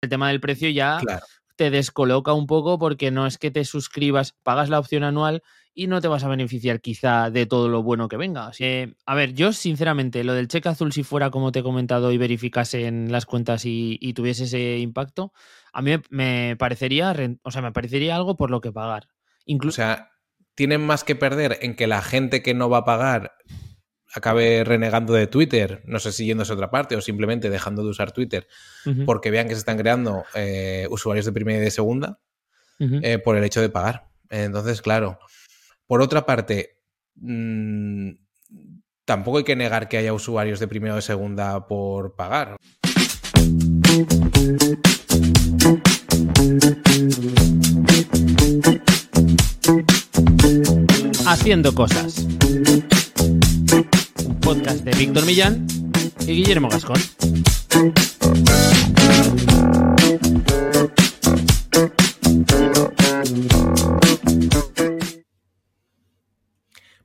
El tema del precio ya te descoloca un poco porque no es que te suscribas, pagas la opción anual y no te vas a beneficiar quizá de todo lo bueno que venga. a ver, yo sinceramente, lo del cheque azul, si fuera como te he comentado y verificase en las cuentas y, tuviese ese impacto, a mí me parecería, o sea, me parecería algo por lo que pagar. Incluso... O sea, tienen más que perder en que la gente que no va a pagar acabe renegando de Twitter, no sé si yéndose a otra parte o simplemente dejando de usar Twitter, porque vean que se están creando eh, usuarios de primera y de segunda eh, por el hecho de pagar. Entonces, claro, por otra parte, mm, tampoco hay que negar que haya usuarios de primera o de segunda por pagar. Haciendo cosas. Podcast de Víctor Millán y Guillermo Gascón.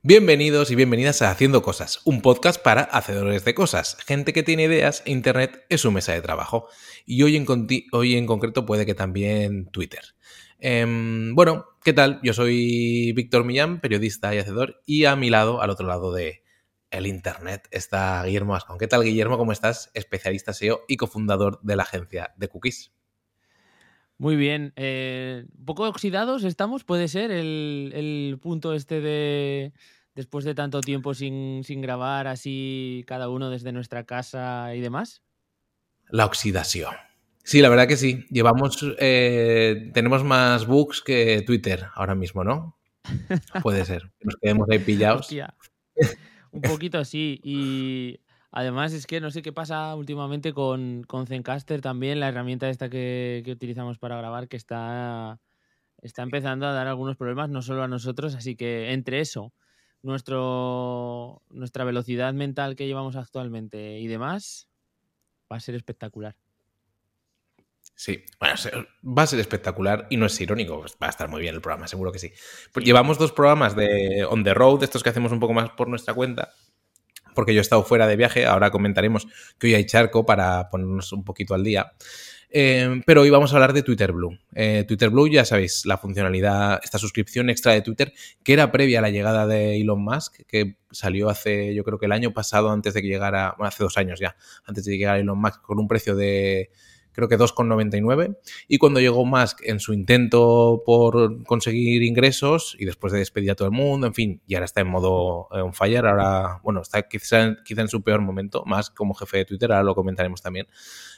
Bienvenidos y bienvenidas a Haciendo Cosas, un podcast para hacedores de cosas, gente que tiene ideas Internet es su mesa de trabajo. Y hoy en, hoy en concreto puede que también Twitter. Em, bueno, ¿qué tal? Yo soy Víctor Millán, periodista y hacedor, y a mi lado, al otro lado de el Internet, está Guillermo Ascon. ¿Qué tal, Guillermo? ¿Cómo estás? Especialista SEO y cofundador de la agencia de Cookies. Muy bien. Eh, ¿Un poco oxidados estamos? ¿Puede ser el punto este de, después de tanto tiempo sin, grabar así cada uno desde nuestra casa y demás? La oxidación. Sí, la verdad que sí. Llevamos, eh, tenemos más bugs que Twitter ahora mismo, ¿no? Puede ser. nos quedemos ahí pillados. Un poquito así. Y además es que no sé qué pasa últimamente con, con Zencaster también, la herramienta esta que, que utilizamos para grabar, que está, está empezando a dar algunos problemas, no solo a nosotros. Así que entre eso nuestro, nuestra velocidad mental que llevamos actualmente y demás, va a ser espectacular. Sí, bueno, va a ser espectacular y no es irónico, pues va a estar muy bien el programa, seguro que sí. Pues llevamos dos programas de On the Road, estos que hacemos un poco más por nuestra cuenta, porque yo he estado fuera de viaje, ahora comentaremos que hoy hay charco para ponernos un poquito al día. Eh, pero hoy vamos a hablar de Twitter Blue. Eh, Twitter Blue, ya sabéis, la funcionalidad, esta suscripción extra de Twitter, que era previa a la llegada de Elon Musk, que salió hace, yo creo que el año pasado, antes de que llegara, bueno, hace dos años ya, antes de que llegara Elon Musk, con un precio de creo que 2,99. Y cuando llegó Musk en su intento por conseguir ingresos y después de despedir a todo el mundo, en fin, y ahora está en modo on fire, ahora, bueno, está quizá, en su peor momento, más como jefe de Twitter, ahora lo comentaremos también,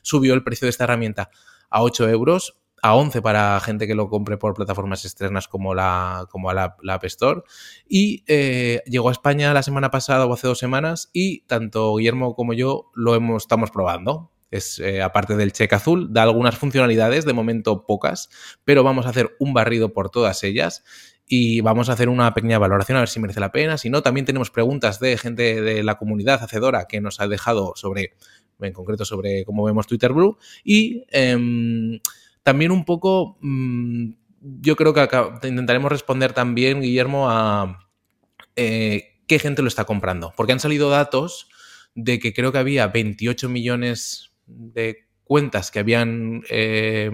subió el precio de esta herramienta a 8 euros a 11 para gente que lo compre por plataformas externas como la, como la, App Store. Y eh, llegó a España la semana pasada o hace dos semanas y tanto Guillermo como yo lo hemos, estamos probando. Es, eh, aparte del cheque azul, da algunas funcionalidades, de momento pocas, pero vamos a hacer un barrido por todas ellas y vamos a hacer una pequeña valoración a ver si merece la pena. Si no, también tenemos preguntas de gente de la comunidad hacedora que nos ha dejado sobre, en concreto, sobre cómo vemos Twitter Blue y em, también un poco, mm, yo creo que intentaremos responder también, Guillermo, a eh, qué gente lo está comprando, porque han salido datos de que creo que había 28 millones de cuentas que habían eh,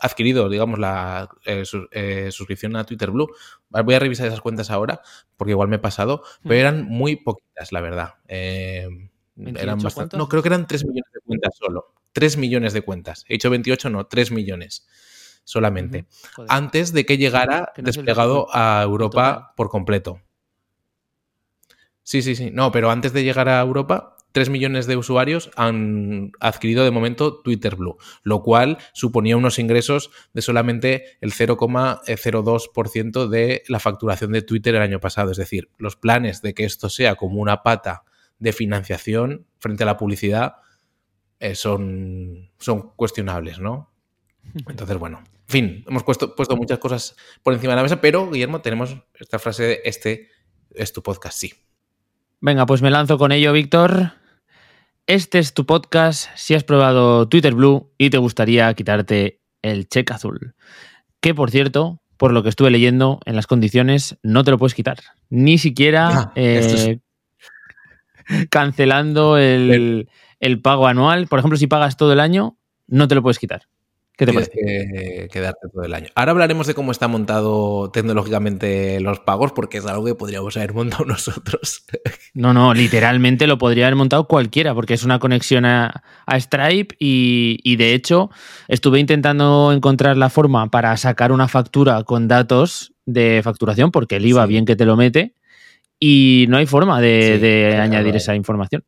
adquirido, digamos, la eh, eh, suscripción a Twitter Blue. Voy a revisar esas cuentas ahora, porque igual me he pasado, pero eran muy poquitas, la verdad. eran bastante, no, creo que eran 3 millones de cuentas solo. 3 millones de cuentas. He dicho 28, no, 3 millones solamente. Antes de que llegara desplegado a Europa por completo. Sí, sí, sí. No, pero antes de llegar a Europa 3 millones de usuarios han adquirido de momento Twitter Blue, lo cual suponía unos ingresos de solamente el 0,02% de la facturación de Twitter el año pasado. Es decir, los planes de que esto sea como una pata de financiación frente a la publicidad eh, son, son cuestionables, ¿no? Entonces, bueno, en fin, hemos puesto, puesto muchas cosas por encima de la mesa, pero Guillermo, tenemos esta frase de este es tu podcast, sí. Venga, pues me lanzo con ello, Víctor. Este es tu podcast si has probado Twitter Blue y te gustaría quitarte el cheque azul. Que por cierto, por lo que estuve leyendo en las condiciones, no te lo puedes quitar. Ni siquiera ah, eh, cancelando el, pago anual. Por ejemplo, si pagas todo el año, no te lo puedes quitar. ¿Qué te Tienes parece? que quedarte todo el año. Ahora hablaremos de cómo está montado tecnológicamente los pagos, porque es algo que podríamos haber montado nosotros. No, no, literalmente lo podría haber montado cualquiera, porque es una conexión a, a Stripe y, y, de hecho estuve intentando encontrar la forma para sacar una factura con datos de facturación, porque el IVA Sí. bien que te lo mete, y no hay forma de, Sí, de claro, añadir esa información.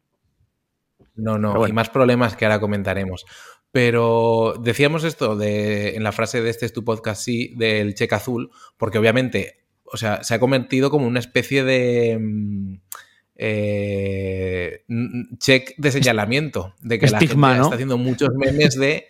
No, no, bueno. y más problemas que ahora comentaremos. Pero decíamos esto de, en la frase de este es tu podcast, sí, del cheque azul, porque obviamente, o sea, se ha convertido como una especie de mm, eh, check de señalamiento, de que Estigma, la gente ¿no? está haciendo muchos memes de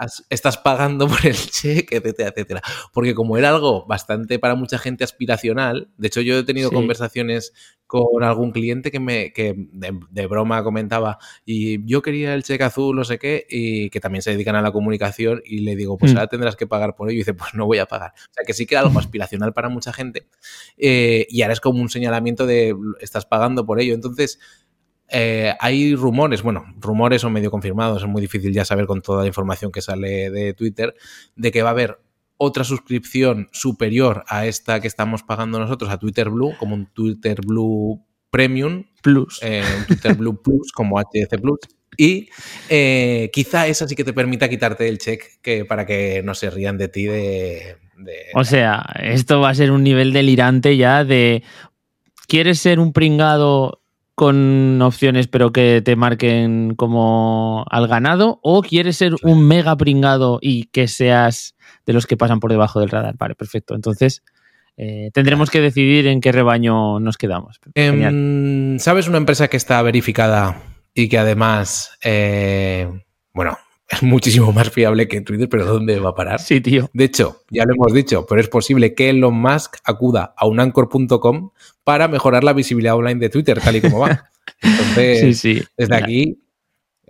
"Has- estás pagando por el cheque, etcétera, etcétera. Porque como era algo bastante para mucha gente aspiracional, de hecho yo he tenido Sí. conversaciones con algún cliente que me que de, de broma comentaba y yo quería el cheque azul, no sé qué, y que también se dedican a la comunicación y le digo, pues Mm. ahora tendrás que pagar por ello y dice, pues no voy a pagar. O sea que sí que era algo aspiracional para mucha gente eh, y ahora es como un señalamiento de estás pagando por ello. Entonces, eh, hay rumores, bueno, rumores son medio confirmados, es muy difícil ya saber con toda la información que sale de Twitter, de que va a haber otra suscripción superior a esta que estamos pagando nosotros, a Twitter Blue, como un Twitter Blue Premium, Plus. eh, un Twitter Blue Plus, como HC Plus. Y eh, quizá esa sí que te permita quitarte el check que, para que no se rían de ti de... de- O sea, esto va a ser un nivel delirante ya de. ¿Quieres ser un pringado con opciones pero que te marquen como al ganado? ¿O quieres ser un mega pringado y que seas de los que pasan por debajo del radar? Vale, perfecto. Entonces eh, tendremos que decidir en qué rebaño nos quedamos. Em, ¿Sabes una empresa que está verificada y que además, eh, bueno, es muchísimo más fiable que Twitter, pero ¿dónde va a parar? Sí, tío. De hecho, ya lo hemos dicho, pero es posible que Elon Musk acuda a unanchor.com para mejorar la visibilidad online de Twitter, tal y como va. Entonces, Sí, sí. desde aquí,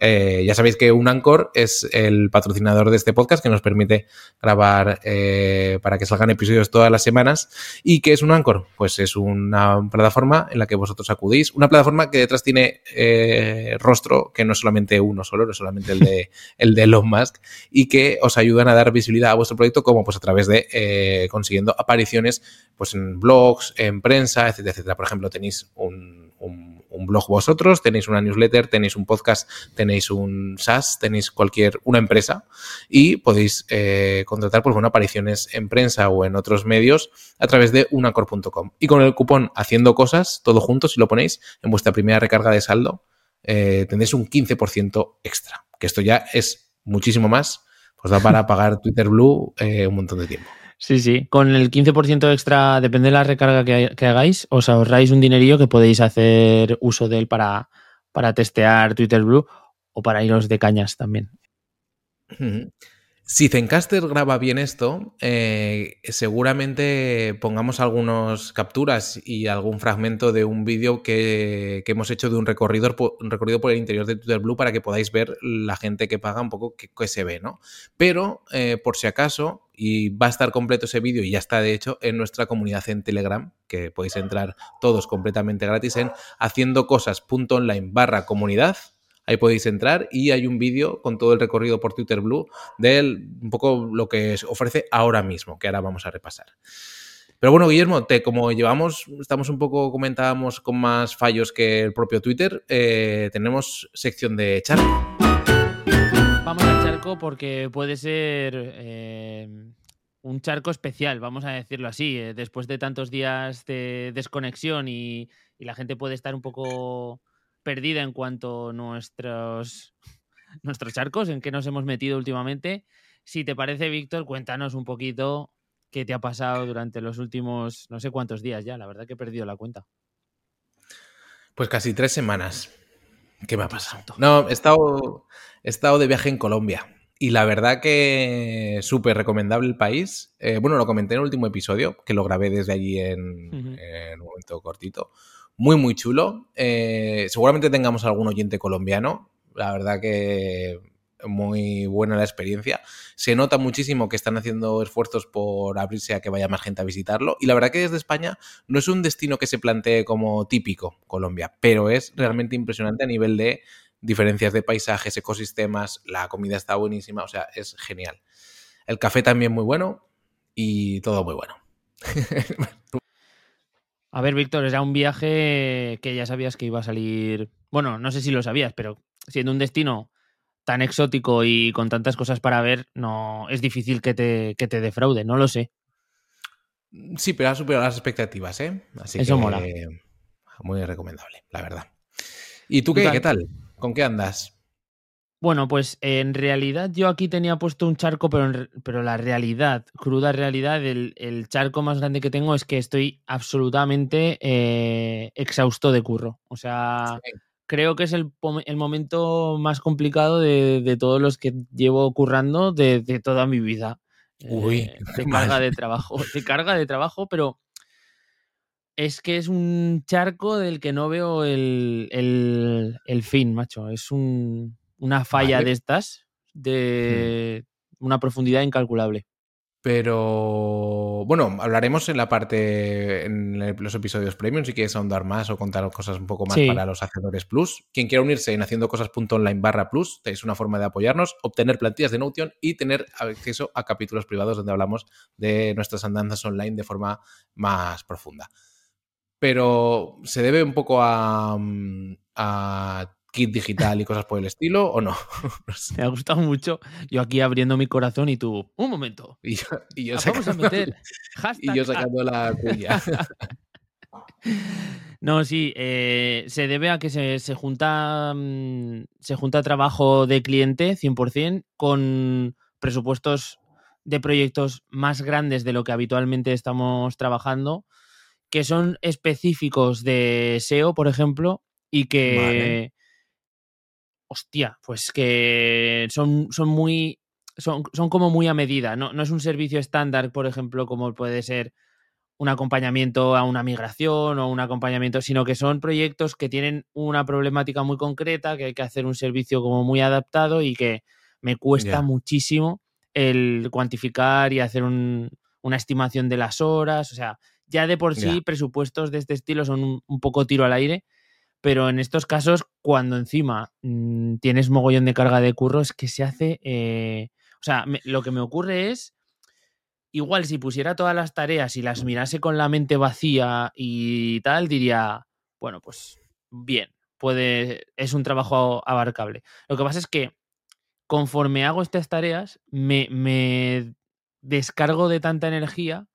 eh, ya sabéis que Unancor es el patrocinador de este podcast que nos permite grabar eh, para que salgan episodios todas las semanas. ¿Y qué es Unancor? Pues es una plataforma en la que vosotros acudís, una plataforma que detrás tiene eh, rostro, que no es solamente uno solo, no es solamente el de, el de Elon Musk, y que os ayudan a dar visibilidad a vuestro proyecto como pues a través de consiguiendo apariciones pues en blogs, en prensa, etcétera, etcétera. Por ejemplo, tenéis un, un, un blog vosotros, tenéis una newsletter, tenéis un podcast, tenéis un SaaS, tenéis cualquier, una empresa y podéis eh, contratar pues, bueno, apariciones en prensa o en otros medios a través de unacor.com. Y con el cupón Haciendo Cosas, todo junto, si lo ponéis en vuestra primera recarga de saldo, eh, tendréis un 15% extra. Que esto ya es muchísimo más, pues da para pagar Twitter Blue eh, un montón de tiempo. Sí, sí. Con el 15% extra, depende de la recarga que, hagáis, os ahorráis un dinerillo que podéis hacer uso de él para, para testear Twitter Blue o para iros de cañas también. Si Zencaster graba bien esto, eh, seguramente pongamos algunas capturas y algún fragmento de un vídeo que, que, hemos hecho de un recorrido, recorrido por el interior de Twitter Blue para que podáis ver la gente que paga un poco qué se ve, ¿no? Pero, eh, por si acaso, y va a estar completo ese vídeo y ya está de hecho en nuestra comunidad en Telegram, que podéis entrar todos completamente gratis en haciendocosas.online barra comunidad. Ahí podéis entrar y hay un vídeo con todo el recorrido por Twitter Blue de un poco lo que ofrece ahora mismo, que ahora vamos a repasar. Pero bueno, Guillermo, te, como llevamos, estamos un poco, comentábamos, con más fallos que el propio Twitter, eh, tenemos sección de charco. Vamos al charco porque puede ser eh, un charco especial, vamos a decirlo así. Eh, después de tantos días de desconexión y, y la gente puede estar un poco perdida en cuanto a nuestros, nuestros charcos, en que nos hemos metido últimamente. Si te parece, Víctor, cuéntanos un poquito qué te ha pasado durante los últimos no sé cuántos días ya. La verdad que he perdido la cuenta. Pues casi tres semanas. ¿Qué me ha pasado? No, he estado, he estado de viaje en Colombia. Y la verdad que súper recomendable el país. Eh, bueno, lo comenté en el último episodio, que lo grabé desde allí en, uh -huh. en un momento cortito muy, muy chulo. Eh, seguramente tengamos algún oyente colombiano. La verdad que muy buena la experiencia. Se nota muchísimo que están haciendo esfuerzos por abrirse a que vaya más gente a visitarlo. Y la verdad que desde España no es un destino que se plantee como típico Colombia, pero es realmente impresionante a nivel de diferencias de paisajes, ecosistemas, la comida está buenísima, o sea, es genial. El café también muy bueno y todo muy bueno. A ver, Víctor, era un viaje que ya sabías que iba a salir. Bueno, no sé si lo sabías, pero siendo un destino tan exótico y con tantas cosas para ver, no es difícil que te, que te defraude, no lo sé. Sí, pero ha superado las expectativas, ¿eh? Así Eso que mola. muy recomendable, la verdad. ¿Y tú qué? ¿Qué tal? ¿Con qué andas? Bueno, pues en realidad yo aquí tenía puesto un charco, pero, en pero la realidad, cruda realidad, el, el charco más grande que tengo es que estoy absolutamente eh, exhausto de curro. O sea, Sí. creo que es el, el momento más complicado de, de todos los que llevo currando de, de toda mi vida. Uy, Eh, de carga de trabajo, de carga de trabajo, pero es que es un charco del que no veo el, el- el fin, macho. Es un- una falla Vale. de estas de una profundidad incalculable. Pero bueno, hablaremos en la parte, en los episodios premium, si quieres ahondar más o contar cosas un poco más Sí. para los hacedores plus. Quien quiera unirse en haciendo cosas.online barra plus, es una forma de apoyarnos, obtener plantillas de Notion y tener acceso a capítulos privados donde hablamos de nuestras andanzas online de forma más profunda. Pero ¿se debe un poco a, mm, a kit digital y cosas por el estilo o no? Me ha gustado mucho. Yo aquí abriendo mi corazón y tú, un momento. Y yo, y yo Vamos a sacando- meter y yo sacando la cuña. No, sí, eh, se debe a que se, se junta mm, se junta trabajo de cliente 100% con presupuestos de proyectos más grandes de lo que habitualmente estamos trabajando, que son específicos de SEO, por ejemplo, y que, Vale. Hostia, pues que son, son muy, son, son como muy a medida, ¿no? no es un servicio estándar, por ejemplo, como puede ser un acompañamiento a una migración o un acompañamiento, sino que son proyectos que tienen una problemática muy concreta, que hay que hacer un servicio como muy adaptado y que me cuesta muchísimo el cuantificar y hacer un- una estimación de las horas. O sea, ya de por sí presupuestos de este estilo son un, un poco tiro al aire, pero en estos casos, cuando encima mm, tienes mogollón de carga de curro, es que se hace... eh, o sea, me- lo que me ocurre es igual si pusiera todas las tareas y las mirase con la mente vacía y tal, diría, bueno, pues bien, puede, es un trabajo abarcable. Lo que pasa es que conforme hago estas tareas, me, me descargo de tanta energía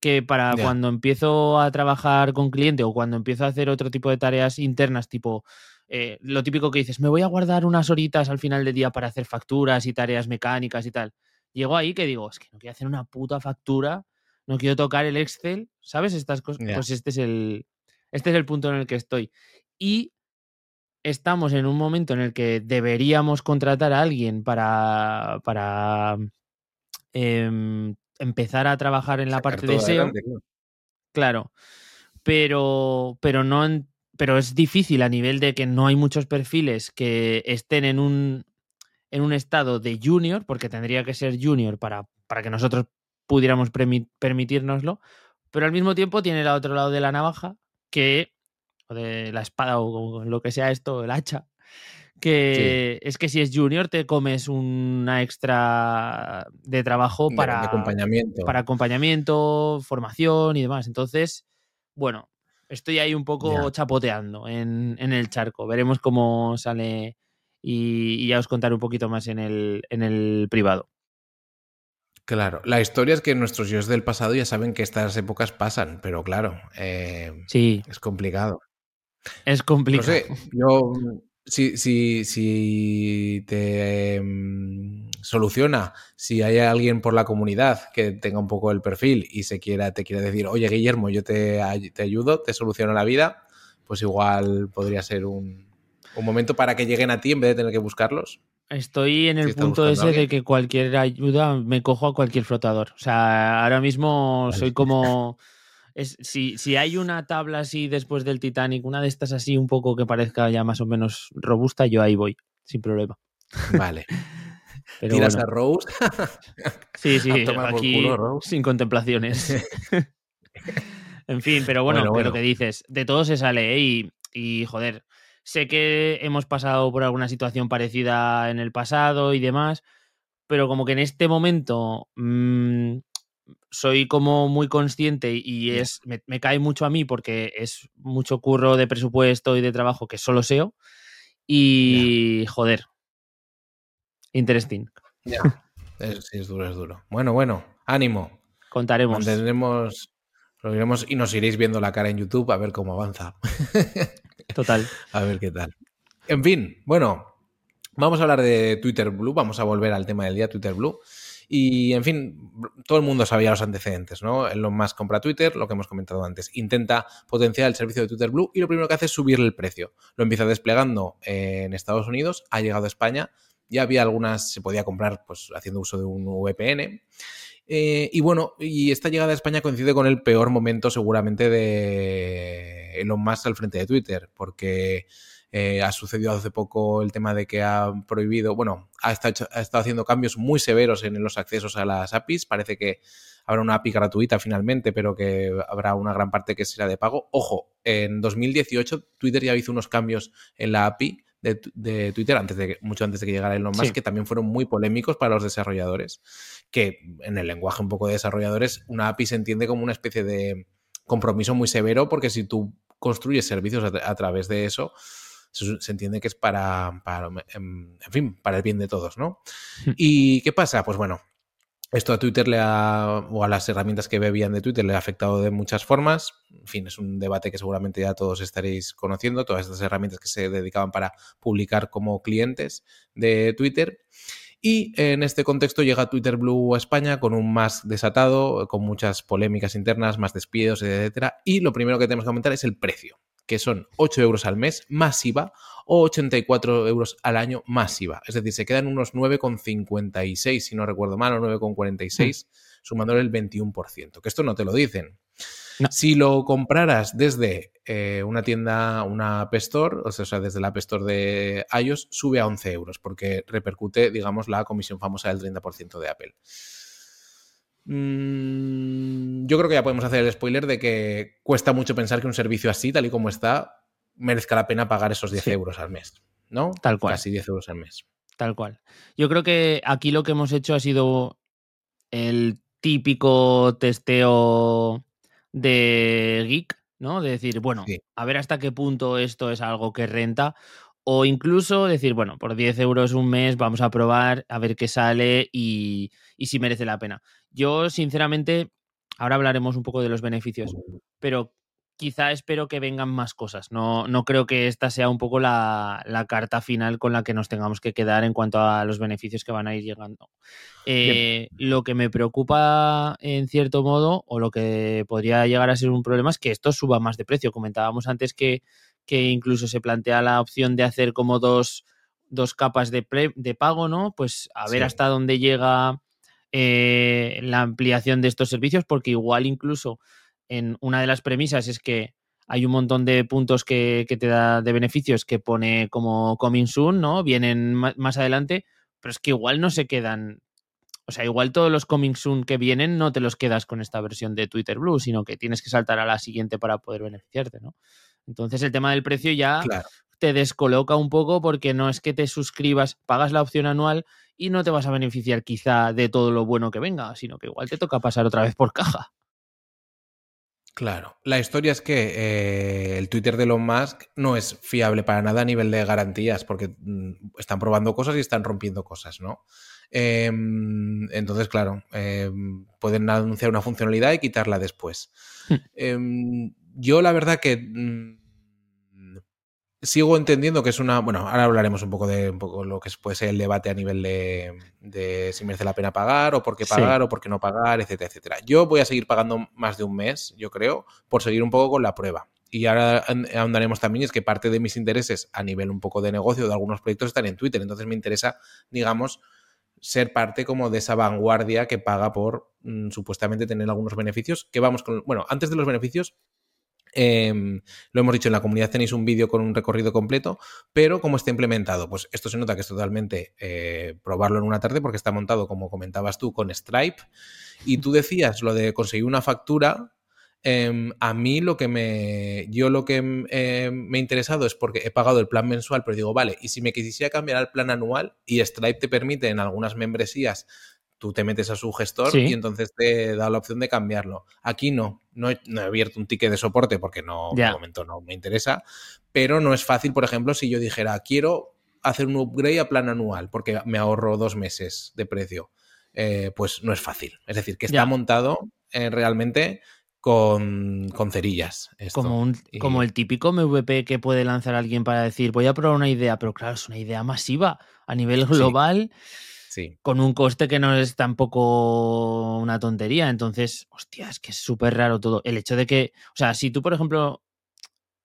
que para cuando empiezo a trabajar con cliente o cuando empiezo a hacer otro tipo de tareas internas, tipo eh, lo típico que dices, me voy a guardar unas horitas al final del día para hacer facturas y tareas mecánicas y tal. Llego ahí que digo, es que no quiero hacer una puta factura, no quiero tocar el Excel, ¿sabes? Estas cosas. Pues este es el. Este es el punto en el que estoy. Y estamos en un momento en el que deberíamos contratar a alguien para. para em, empezar a trabajar en la Sacar parte de SEO. adelante, claro. Claro. Pero, pero no pero es difícil a nivel de que no hay muchos perfiles que estén en un, en un estado de junior, porque tendría que ser junior para, para que nosotros pudiéramos permitirnoslo, pero al mismo tiempo tiene el otro lado de la navaja, que, o de la espada o, lo que sea esto, el hacha, que es que si es junior te comes una extra de trabajo para de acompañamiento. para acompañamiento, formación y demás. Entonces, bueno, estoy ahí un poco chapoteando en, en el charco. Veremos cómo sale y, y ya os contaré un poquito más en el, en el privado. Claro, la historia es que nuestros yo del pasado ya saben que estas épocas pasan, pero claro, eh, Sí, es complicado. es No complicado. sé, yo si, si, si te mm, soluciona, si hay alguien por la comunidad que tenga un poco el perfil y se quiera, te quiera decir, oye Guillermo, yo te, te ayudo, te soluciono la vida, pues igual podría ser un, un momento para que lleguen a ti en vez de tener que buscarlos. Estoy en el punto ese de que cualquier ayuda me cojo a cualquier flotador. O sea, ahora mismo Vale. soy como. Es, si, si hay una tabla así después del Titanic, una de estas así un poco que parezca ya más o menos robusta, yo ahí voy, sin problema. Vale. Pero Tiras bueno, a Rose. sí, sí, aquí culo, Rose. sin contemplaciones. en fin, pero bueno, Bueno, lo que dices, de todo se sale, ¿eh? Y, y, joder, sé que hemos pasado por alguna situación parecida en el pasado y demás, pero como que en este momento mmm, soy como muy consciente y es me, me, cae mucho a mí porque es mucho curro de presupuesto y de trabajo que solo SEO. Y yeah. joder. Interesting. Yeah. Es, duro, es duro. Bueno, bueno, ánimo. Contaremos. Mantendremos, lo iremos y nos iréis viendo la cara en YouTube a ver cómo avanza. Total. a ver qué tal. En fin, bueno, vamos a hablar de Twitter Blue, vamos a volver al tema del día Twitter Blue. Y, en fin, todo el mundo sabía los antecedentes, ¿no? Elon Musk compra Twitter, lo que hemos comentado antes. Intenta potenciar el servicio de Twitter Blue y lo primero que hace es subirle el precio. Lo empieza desplegando en Estados Unidos, ha llegado a España. Ya había algunas, se podía comprar pues haciendo uso de un VPN. Eh, y bueno, y esta llegada a España coincide con el peor momento seguramente de Elon Musk al frente de Twitter, porque eh, ha sucedido hace poco el tema de que ha prohibido, bueno, ha estado, ha estado, haciendo cambios muy severos en los accesos a las APIs. Parece que habrá una API gratuita finalmente, pero que habrá una gran parte que será de pago. Ojo, en 2018 Twitter ya hizo unos cambios en la API de, de, Twitter, antes de, mucho antes de que llegara Elon Musk, sí. que también fueron muy polémicos para los desarrolladores, que en el lenguaje un poco de desarrolladores, una API se entiende como una especie de compromiso muy severo, porque si tú construyes servicios a, a través de eso, se, se, entiende que es para, para en, en, fin, para el bien de todos, ¿no? ¿Y qué pasa? Pues bueno, esto a Twitter le ha, o a las herramientas que bebían de Twitter le ha afectado de muchas formas. En fin, es un debate que seguramente ya todos estaréis conociendo, todas estas herramientas que se dedicaban para publicar como clientes de Twitter. Y en este contexto llega Twitter Blue a España con un más desatado, con muchas polémicas internas, más despidos, etcétera. Y lo primero que tenemos que comentar es el precio, que son 8 euros al mes más IVA o 84 euros al año más IVA. Es decir, se quedan unos 9,56, si no recuerdo mal, o 9,46, mm. sumándole el 21%. Que esto no te lo dicen. No. Si lo compraras desde eh, una tienda, una App Store, o sea, desde la App Store de iOS, sube a 11 euros, porque repercute, digamos, la comisión famosa del 30% de Apple. Mm, yo creo que ya podemos hacer el spoiler de que cuesta mucho pensar que un servicio así, tal y como está, merezca la pena pagar esos 10 sí. euros al mes, ¿no? Tal cual. Casi 10 euros al mes. Tal cual. Yo creo que aquí lo que hemos hecho ha sido el típico testeo de geek, ¿no? De decir, bueno, sí. a ver hasta qué punto esto es algo que renta. O incluso decir, bueno, por 10 euros un mes vamos a probar, a ver qué sale y, y si merece la pena. Yo, sinceramente, ahora hablaremos un poco de los beneficios, pero quizá espero que vengan más cosas. No, no creo que esta sea un poco la, la, carta final con la que nos tengamos que quedar en cuanto a los beneficios que van a ir llegando. Eh, lo que me preocupa en cierto modo, o lo que podría llegar a ser un problema, es que esto suba más de precio. Comentábamos antes que, que incluso se plantea la opción de hacer como dos, dos capas de, pre, de pago, ¿no? Pues a ver sí. hasta dónde llega eh, la ampliación de estos servicios, porque igual incluso en una de las premisas es que hay un montón de puntos que, que, te da de beneficios que pone como coming soon, ¿no? Vienen más adelante, pero es que igual no se quedan. O sea, igual todos los coming soon que vienen no te los quedas con esta versión de Twitter Blue, sino que tienes que saltar a la siguiente para poder beneficiarte, ¿no? Entonces el tema del precio ya claro. te descoloca un poco porque no es que te suscribas, pagas la opción anual y no te vas a beneficiar quizá de todo lo bueno que venga, sino que igual te toca pasar otra vez por caja. Claro, la historia es que eh, el Twitter de Elon Musk no es fiable para nada a nivel de garantías, porque mm, están probando cosas y están rompiendo cosas, ¿no? Eh, entonces, claro, eh, pueden anunciar una funcionalidad y quitarla después. Mm. yo la verdad que mm, sigo entendiendo que es una. Bueno, ahora hablaremos un poco de un poco lo que puede ser el debate a nivel de, de si merece la pena pagar, o por qué pagar, sí. o por qué no pagar, etcétera, etcétera. Yo voy a seguir pagando más de un mes, yo creo, por seguir un poco con la prueba. Y ahora ahondaremos también, es que parte de mis intereses a nivel un poco de negocio de algunos proyectos están en Twitter. Entonces me interesa, digamos, ser parte como de esa vanguardia que paga por mmm, supuestamente tener algunos beneficios. Que vamos con. Bueno, antes de los beneficios, eh, lo hemos dicho, en la comunidad tenéis un vídeo con un recorrido completo, pero cómo está implementado, pues esto se nota que es totalmente eh, probarlo en una tarde porque está montado, como comentabas tú, con Stripe. Y tú decías lo de conseguir una factura Em, a mí lo que me. Yo lo que eh, me ha interesado es porque he pagado el plan mensual, pero digo, vale, y si me quisiera cambiar al plan anual y Stripe te permite en algunas membresías, tú te metes a su gestor y entonces te da la opción de cambiarlo. Aquí no, no he, abierto un ticket de soporte porque no, de momento no me interesa, pero no es fácil, por ejemplo, si yo dijera, quiero hacer un upgrade a plan anual porque me ahorro dos meses de precio. Eh, pues no es fácil. Es decir, que está montado eh, realmente con, cerillas. Como, como el típico MVP que puede lanzar alguien para decir, voy a probar una idea, pero claro, es una idea masiva a nivel global. Sí. Con un coste que no es tampoco una tontería. Entonces, hostia, es que es súper raro todo. El hecho de que, o sea, si tú, por ejemplo,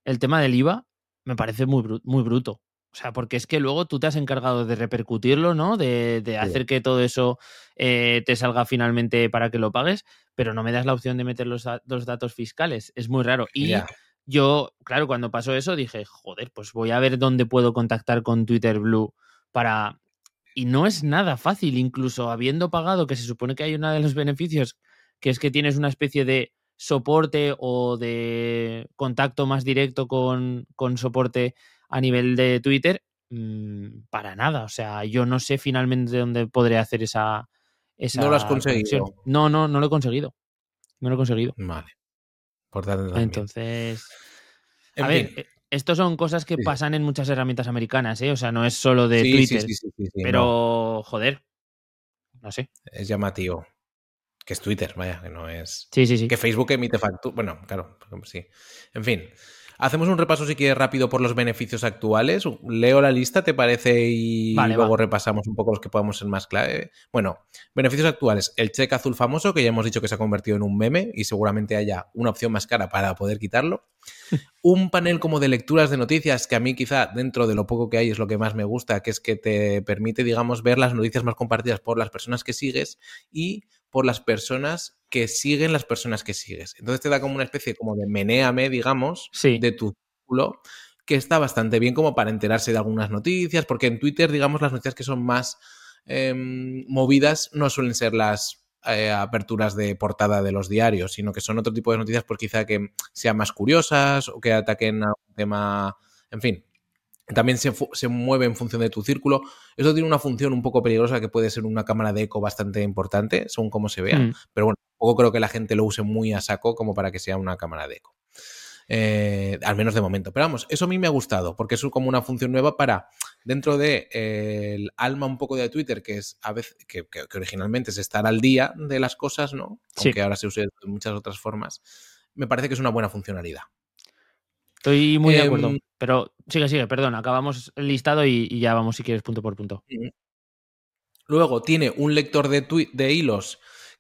el tema del IVA me parece muy, muy bruto. O sea, porque es que luego tú te has encargado de repercutirlo, ¿no? De, hacer que todo eso eh, te salga finalmente para que lo pagues, pero no me das la opción de meter los, datos fiscales. Es muy raro. Y yo, claro, cuando pasó eso dije, joder, pues voy a ver dónde puedo contactar con Twitter Blue para... Y no es nada fácil, incluso habiendo pagado, que se supone que hay uno de los beneficios, que es que tienes una especie de soporte o de contacto más directo con, con soporte a nivel de Twitter, mm, para nada. O sea, yo no sé finalmente dónde podré hacer esa. esa no lo has conseguido. No, no, no lo he conseguido. No lo he conseguido. Vale. Por Entonces. a ver, eh, estos son cosas que pasan en muchas herramientas americanas, ¿eh? O sea, no es solo de Twitter. pero, joder. No sé. Es llamativo. Que es Twitter, vaya, que no es. Sí, sí, sí. Que Facebook emite factura. Bueno, claro, sí. En fin. Hacemos un repaso, si quieres, rápido por los beneficios actuales. Leo la lista, ¿te parece? Y luego repasamos un poco los que podamos ser más clave. Bueno, beneficios actuales. El cheque azul famoso, que ya hemos dicho que se ha convertido en un meme y seguramente haya una opción más cara para poder quitarlo. Un panel como de lecturas de noticias, que a mí quizá dentro de lo poco que hay es lo que más me gusta, que es que te permite, digamos, ver las noticias más compartidas por las personas que sigues y por las personas que siguen las personas que sigues. Entonces te da como una especie como de menéame, digamos, de tu círculo, que está bastante bien como para enterarse de algunas noticias, porque en Twitter, digamos, las noticias que son más em, movidas no suelen ser las eh, aperturas de portada de los diarios, sino que son otro tipo de noticias, pues quizá que sean más curiosas o que ataquen a un tema, en fin, también se, mueve en función de tu círculo. Esto tiene una función un poco peligrosa que puede ser una cámara de eco bastante importante, según cómo se vea. Mm. Pero bueno, poco creo que la gente lo use muy a saco como para que sea una cámara de eco. Eh, al menos de momento. Pero vamos, eso a mí me ha gustado, porque es como una función nueva para, dentro de eh, alma un poco de Twitter, que es a veces, que, originalmente es estar al día de las cosas, ¿no? Aunque ahora se use de muchas otras formas. Me parece que es una buena funcionalidad. Estoy muy de acuerdo. Em, pero sigue, sigue, perdón. Acabamos el listado y, ya vamos si quieres punto por punto. Luego tiene un lector de, de hilos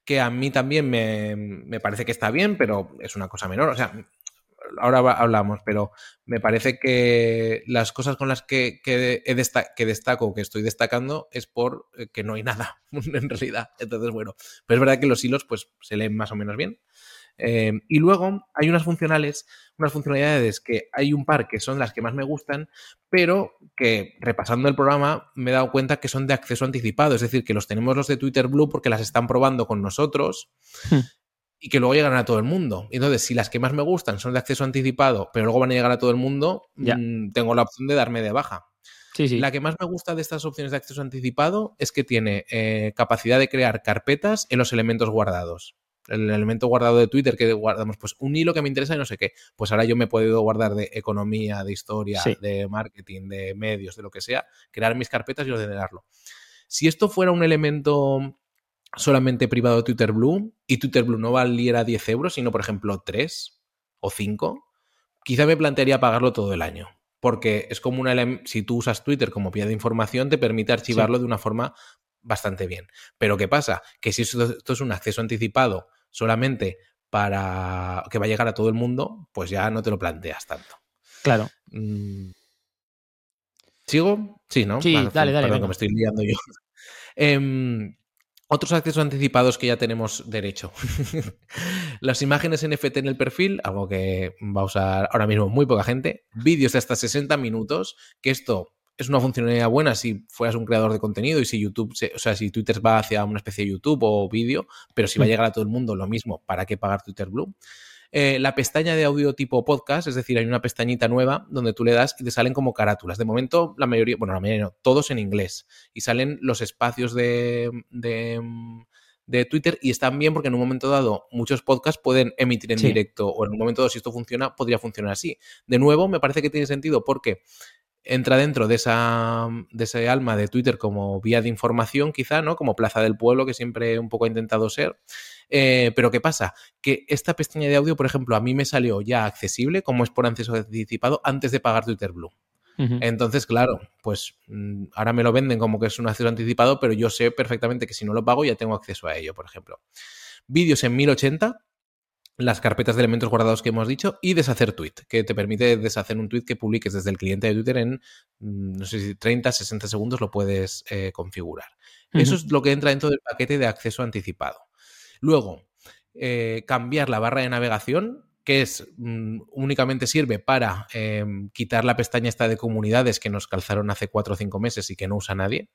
que a mí también me, parece que está bien, pero es una cosa menor. O sea, ahora hablamos, pero me parece que las cosas con las que, que, que destaco, que estoy destacando, es por eh, que no hay nada, en realidad. Entonces, bueno, pero es verdad que los hilos pues se leen más o menos bien. Eh, y luego hay unas funcionales, unas funcionalidades que hay un par que son las que más me gustan, pero que repasando el programa me he dado cuenta que son de acceso anticipado, es decir, que los tenemos los de Twitter Blue porque las están probando con nosotros. Y que luego llegan a todo el mundo. Entonces, si las que más me gustan son de acceso anticipado, pero luego van a llegar a todo el mundo, mm, tengo la opción de darme de baja. Sí, sí. La que más me gusta de estas opciones de acceso anticipado es que tiene eh, capacidad de crear carpetas en los elementos guardados el elemento guardado de Twitter que guardamos, pues un hilo que me interesa y no sé qué. Pues ahora yo me puedo guardar de economía, de historia, de marketing, de medios, de lo que sea, crear mis carpetas y ordenarlo. Si esto fuera un elemento solamente privado de Twitter Blue y Twitter Blue no valiera 10 euros, sino por ejemplo 3 o 5, quizá me plantearía pagarlo todo el año. Porque es como una. Si tú usas Twitter como pie de información, te permite archivarlo de una forma bastante bien. Pero ¿qué pasa? Que si esto, es un acceso anticipado solamente para que va a llegar a todo el mundo, pues ya no te lo planteas tanto. Claro. Mm. ¿Sigo? Sí, ¿no? Sí, dale, dale. Perdón, que me estoy liando yo. Em, otros accesos anticipados que ya tenemos derecho. Las imágenes NFT en el perfil, algo que va a usar ahora mismo muy poca gente. Vídeos de hasta 60 minutos, que esto es una funcionalidad buena si fueras un creador de contenido y si YouTube, o sea, si Twitter va hacia una especie de YouTube o vídeo, pero si va a mm. llegar a todo el mundo lo mismo, ¿para qué pagar Twitter Blue? Eh, la pestaña de audio tipo podcast, es decir, hay una pestañita nueva donde tú le das y te salen como carátulas. De momento, la mayoría, bueno, la mayoría no, todos en inglés. Y salen los espacios de, de, de Twitter y están bien porque en un momento dado muchos podcasts pueden emitir en directo o en un momento dado si esto funciona podría funcionar así. De nuevo, me parece que tiene sentido porque entra dentro de esa de ese alma de Twitter como vía de información quizá, ¿no? Como plaza del pueblo que siempre un poco ha intentado ser. Eh, pero ¿qué pasa? Que esta pestaña de audio, por ejemplo, a mí me salió ya accesible como es por acceso anticipado antes de pagar Twitter Blue. Entonces, claro, pues mm, ahora me lo venden como que es un acceso anticipado, pero yo sé perfectamente que si no lo pago ya tengo acceso a ello, por ejemplo. Vídeos en 1080, las carpetas de elementos guardados que hemos dicho y deshacer tweet, que te permite deshacer un tweet que publiques desde el cliente de Twitter en, mm, no sé si 30, 60 segundos lo puedes eh, configurar. Eso es lo que entra dentro del paquete de acceso anticipado. Luego, eh, cambiar la barra de navegación que es mm, únicamente sirve para em, quitar la pestaña esta de comunidades que nos calzaron hace cuatro o cinco meses y que no usa nadie.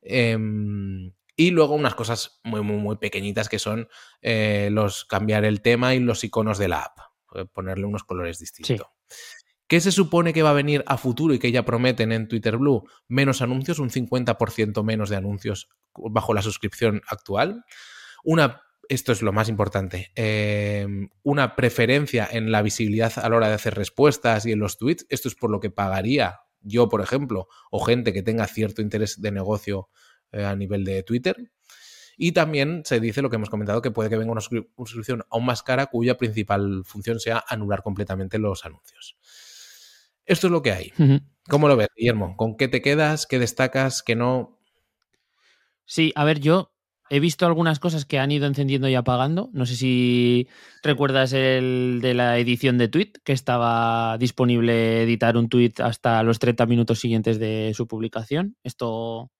Em, y luego unas cosas muy, muy, muy pequeñitas que son eh, los cambiar el tema y los iconos de la app. Eh, ponerle unos colores distintos. ¿Qué se supone que va a venir a futuro y que ya prometen en Twitter Blue? Menos anuncios, un 50% menos de anuncios bajo la suscripción actual. Una esto es lo más importante, em, una preferencia en la visibilidad a la hora de hacer respuestas y en los tweets. Esto es por lo que pagaría yo, por ejemplo, o gente que tenga cierto interés de negocio eh, a nivel de Twitter. Y también se dice lo que hemos comentado, que puede que venga una suscripción aún más cara cuya principal función sea anular completamente los anuncios. Esto es lo que hay. ¿Cómo lo ves, Guillermo? ¿Con qué te quedas? ¿Qué destacas? ¿Qué no? Sí, a ver, yo He visto algunas cosas que han ido encendiendo y apagando. No sé si recuerdas el de la edición de tweet, que estaba disponible editar un tweet hasta los 30 minutos siguientes de su publicación. Esto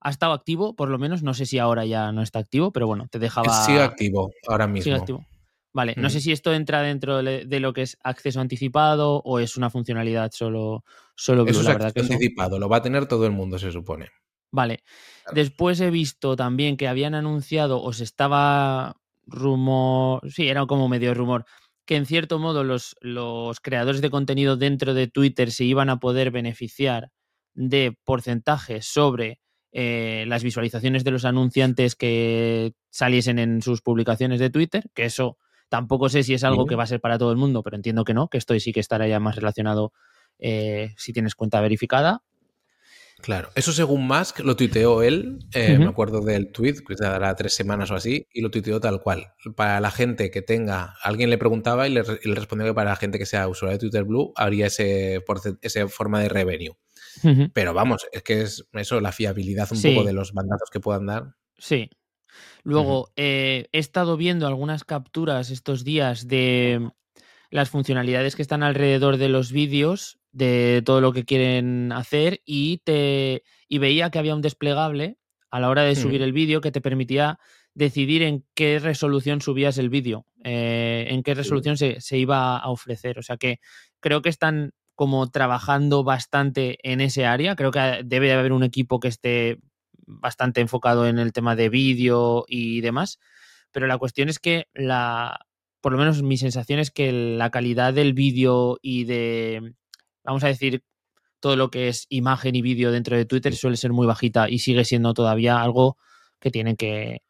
ha estado activo, por lo menos. No sé si ahora ya no está activo, pero bueno, te dejaba. Sigue activo ahora mismo. Sigue activo. Vale, no sé si esto entra dentro de lo que es acceso anticipado o es una funcionalidad solo, solo Eso es la verdad anticipado, lo va a tener todo el mundo, se supone. Vale. Después he visto también que habían anunciado o se estaba rumor, sí, era como medio rumor, que en cierto modo los, los creadores de contenido dentro de Twitter se iban a poder beneficiar de porcentajes sobre eh, las visualizaciones de los anunciantes que saliesen en sus publicaciones de Twitter, que eso tampoco sé si es algo que va a ser para todo el mundo, pero entiendo que no, que esto sí que estará ya más relacionado eh, si tienes cuenta verificada. Claro, eso según Musk lo tuiteó él, eh, me acuerdo del tweet, que dará tres semanas o así, y lo tuiteó tal cual. Para la gente que tenga, alguien le preguntaba y le, respondió que para la gente que sea usuario de Twitter Blue habría ese, esa forma de revenue. Pero vamos, es que es eso, la fiabilidad un poco de los bandazos que puedan dar. Sí. Luego, eh, he estado viendo algunas capturas estos días de las funcionalidades que están alrededor de los vídeos de todo lo que quieren hacer y te y veía que había un desplegable a la hora de subir el vídeo que te permitía decidir en qué resolución subías el vídeo, eh, en qué resolución se, iba a ofrecer. O sea que creo que están como trabajando bastante en ese área. Creo que debe de haber un equipo que esté bastante enfocado en el tema de vídeo y demás. Pero la cuestión es que la, por lo menos mi sensación es que la calidad del vídeo y de, vamos a decir, todo lo que es imagen y vídeo dentro de Twitter suele ser muy bajita y sigue siendo todavía algo que tienen que,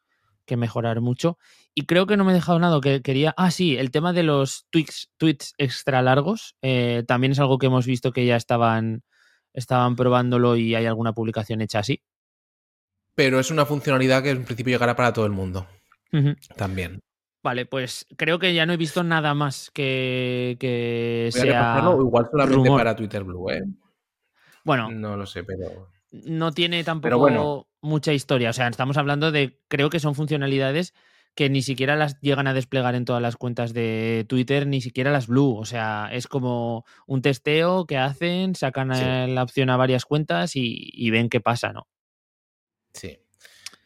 mejorar mucho. Y creo que no me he dejado nada que quería. Ah, sí, el tema de los tweets, tweets extra largos eh, también es algo que hemos visto que ya estaban, estaban probándolo y hay alguna publicación hecha así. Pero es una funcionalidad que en principio llegará para todo el mundo. También. Vale, pues creo que ya no he visto nada más que, que sea. igual solamente para Twitter Blue, ¿eh? Bueno. No lo sé, pero. No tiene tampoco mucha historia. O sea, estamos hablando de. Creo que son funcionalidades que ni siquiera las llegan a desplegar en todas las cuentas de Twitter, ni siquiera las Blue. O sea, es como un testeo que hacen, sacan la opción a varias cuentas y, y ven qué pasa, ¿no? Sí.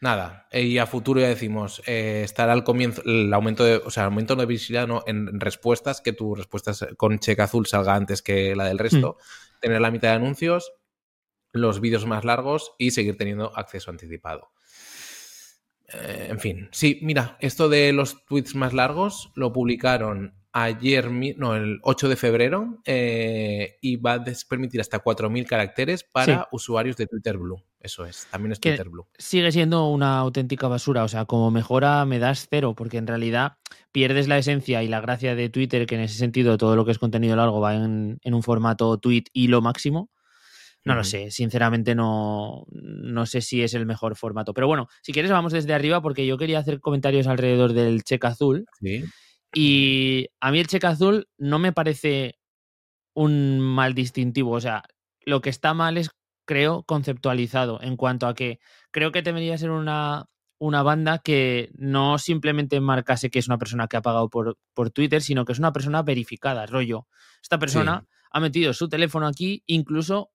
Nada, eh, y a futuro ya decimos, eh, estará al comienzo el aumento de, o sea, aumento de visibilidad ¿no? en respuestas, que tu respuesta con cheque azul salga antes que la del resto, mm. tener la mitad de anuncios, los vídeos más largos y seguir teniendo acceso anticipado. Eh, en fin, sí, mira, esto de los tweets más largos lo publicaron ayer, no, el 8 de febrero, eh, y va a permitir hasta 4.000 caracteres para usuarios de Twitter Blue. Eso es, también es Twitter Blue. Sigue siendo una auténtica basura, o sea, como mejora me das cero, porque en realidad pierdes la esencia y la gracia de Twitter, que en ese sentido todo lo que es contenido largo va en, un formato tweet y lo máximo. No lo sé, sinceramente no, no sé si es el mejor formato. Pero bueno, si quieres vamos desde arriba porque yo quería hacer comentarios alrededor del cheque azul. Sí. Y a mí el cheque azul no me parece un mal distintivo. O sea, lo que está mal es, creo, conceptualizado en cuanto a que creo que debería ser una, una banda que no simplemente marcase que es una persona que ha pagado por, por Twitter, sino que es una persona verificada, rollo. Esta persona ha metido su teléfono aquí, incluso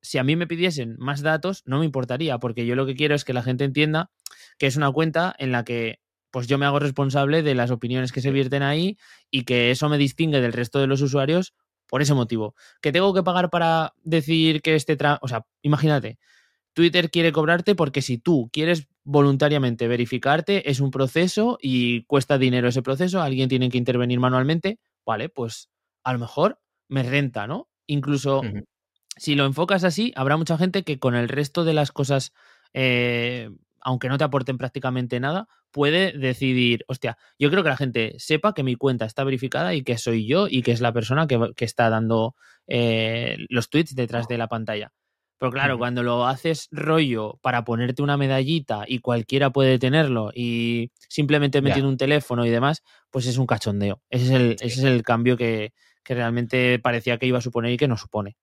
si a mí me pidiesen más datos, no me importaría, porque yo lo que quiero es que la gente entienda que es una cuenta en la que pues yo me hago responsable de las opiniones que se vierten ahí y que eso me distingue del resto de los usuarios por ese motivo. Que tengo que pagar para decir que este... o sea, imagínate, Twitter quiere cobrarte porque si tú quieres voluntariamente verificarte, es un proceso y cuesta dinero ese proceso, alguien tiene que intervenir manualmente, vale, pues a lo mejor me renta, ¿no? Incluso si lo enfocas así, habrá mucha gente que con el resto de las cosas, eh, aunque no te aporten prácticamente nada, puede decidir, hostia, yo creo que la gente sepa que mi cuenta está verificada y que soy yo y que es la persona que, está dando eh, los tweets detrás de la pantalla. Pero claro, cuando lo haces rollo para ponerte una medallita y cualquiera puede tenerlo y simplemente metiendo un teléfono y demás, pues es un cachondeo. Ese es el, ese es el cambio que, que realmente parecía que iba a suponer y que no supone.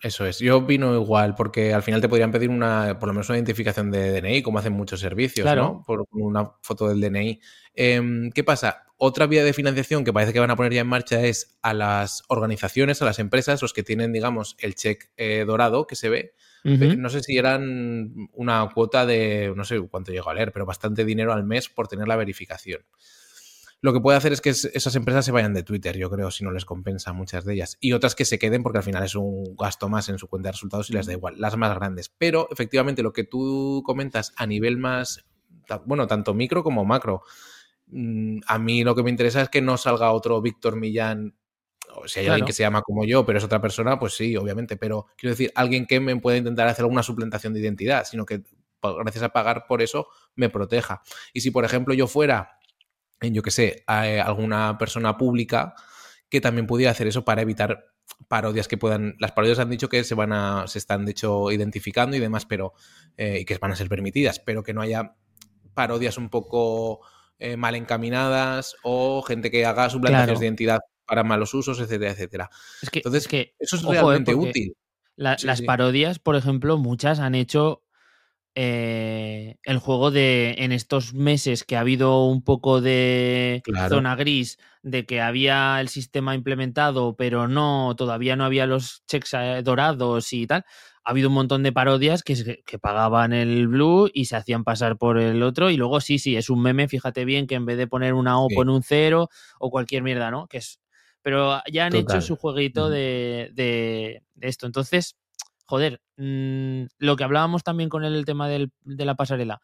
Eso es. Yo opino igual, porque al final te podrían pedir una, por lo menos una identificación de DNI, como hacen muchos servicios, ¿no? Por una foto del DNI. Em, ¿Qué pasa? Otra vía de financiación que parece que van a poner ya en marcha es a las organizaciones, a las empresas, los que tienen, digamos, el check eh, dorado que se ve. No sé si eran una cuota de, no sé cuánto llegó a leer, pero bastante dinero al mes por tener la verificación lo que puede hacer es que esas empresas se vayan de Twitter, yo creo, si no les compensa muchas de ellas. Y otras que se queden porque al final es un gasto más en su cuenta de resultados y les da igual, las más grandes. Pero efectivamente lo que tú comentas a nivel más, bueno, tanto micro como macro, mm, a mí lo que me interesa es que no salga otro Víctor Millán o si hay alguien que se llama como yo, pero es otra persona, pues sí, obviamente. Pero quiero decir, alguien que me pueda intentar hacer alguna suplantación de identidad, sino que gracias a pagar por eso me proteja. Y si, por ejemplo, yo fuera yo qué sé, a eh, alguna persona pública que también pudiera hacer eso para evitar parodias que puedan. Las parodias han dicho que se van a. se están de hecho identificando y demás, pero. Eh, y que van a ser permitidas, pero que no haya parodias un poco eh, mal encaminadas o gente que haga suplantaciones de identidad para malos usos, etcétera, etcétera. Es que, Entonces, que, eso es realmente útil. las parodias, por ejemplo, muchas han hecho eh, el juego de en estos meses que ha habido un poco de zona gris, de que había el sistema implementado, pero no, todavía no había los checks eh, dorados y tal. Ha habido un montón de parodias que, que pagaban el blue y se hacían pasar por el otro. Y luego, sí, sí, es un meme, fíjate bien, que en vez de poner una O pone un cero o cualquier mierda, ¿no? Que es. Pero ya han hecho su jueguito de, de esto. Entonces, joder, mm, lo que hablábamos también con el, tema de la pasarela,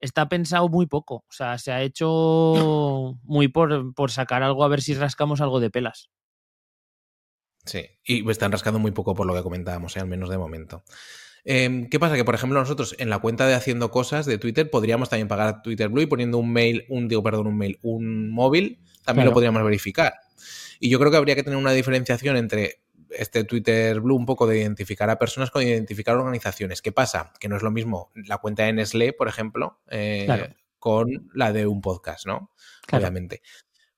está pensado muy poco. O sea, se ha hecho muy por, por, sacar algo a ver si rascamos algo de pelas. Sí, y están rascando muy poco por lo que comentábamos, ¿eh? al menos de momento. Em, ¿Qué pasa? Que, por ejemplo, nosotros en la cuenta de Haciendo Cosas de Twitter podríamos también pagar Twitter Blue y poniendo un mail, un, digo, perdón, un mail, un móvil, también lo podríamos verificar. Y yo creo que habría que tener una diferenciación entre este Twitter Blue un poco de identificar a personas con identificar organizaciones. ¿Qué pasa? Que no es lo mismo la cuenta de Nestlé, por ejemplo, eh, con la de un podcast, ¿no? Obviamente.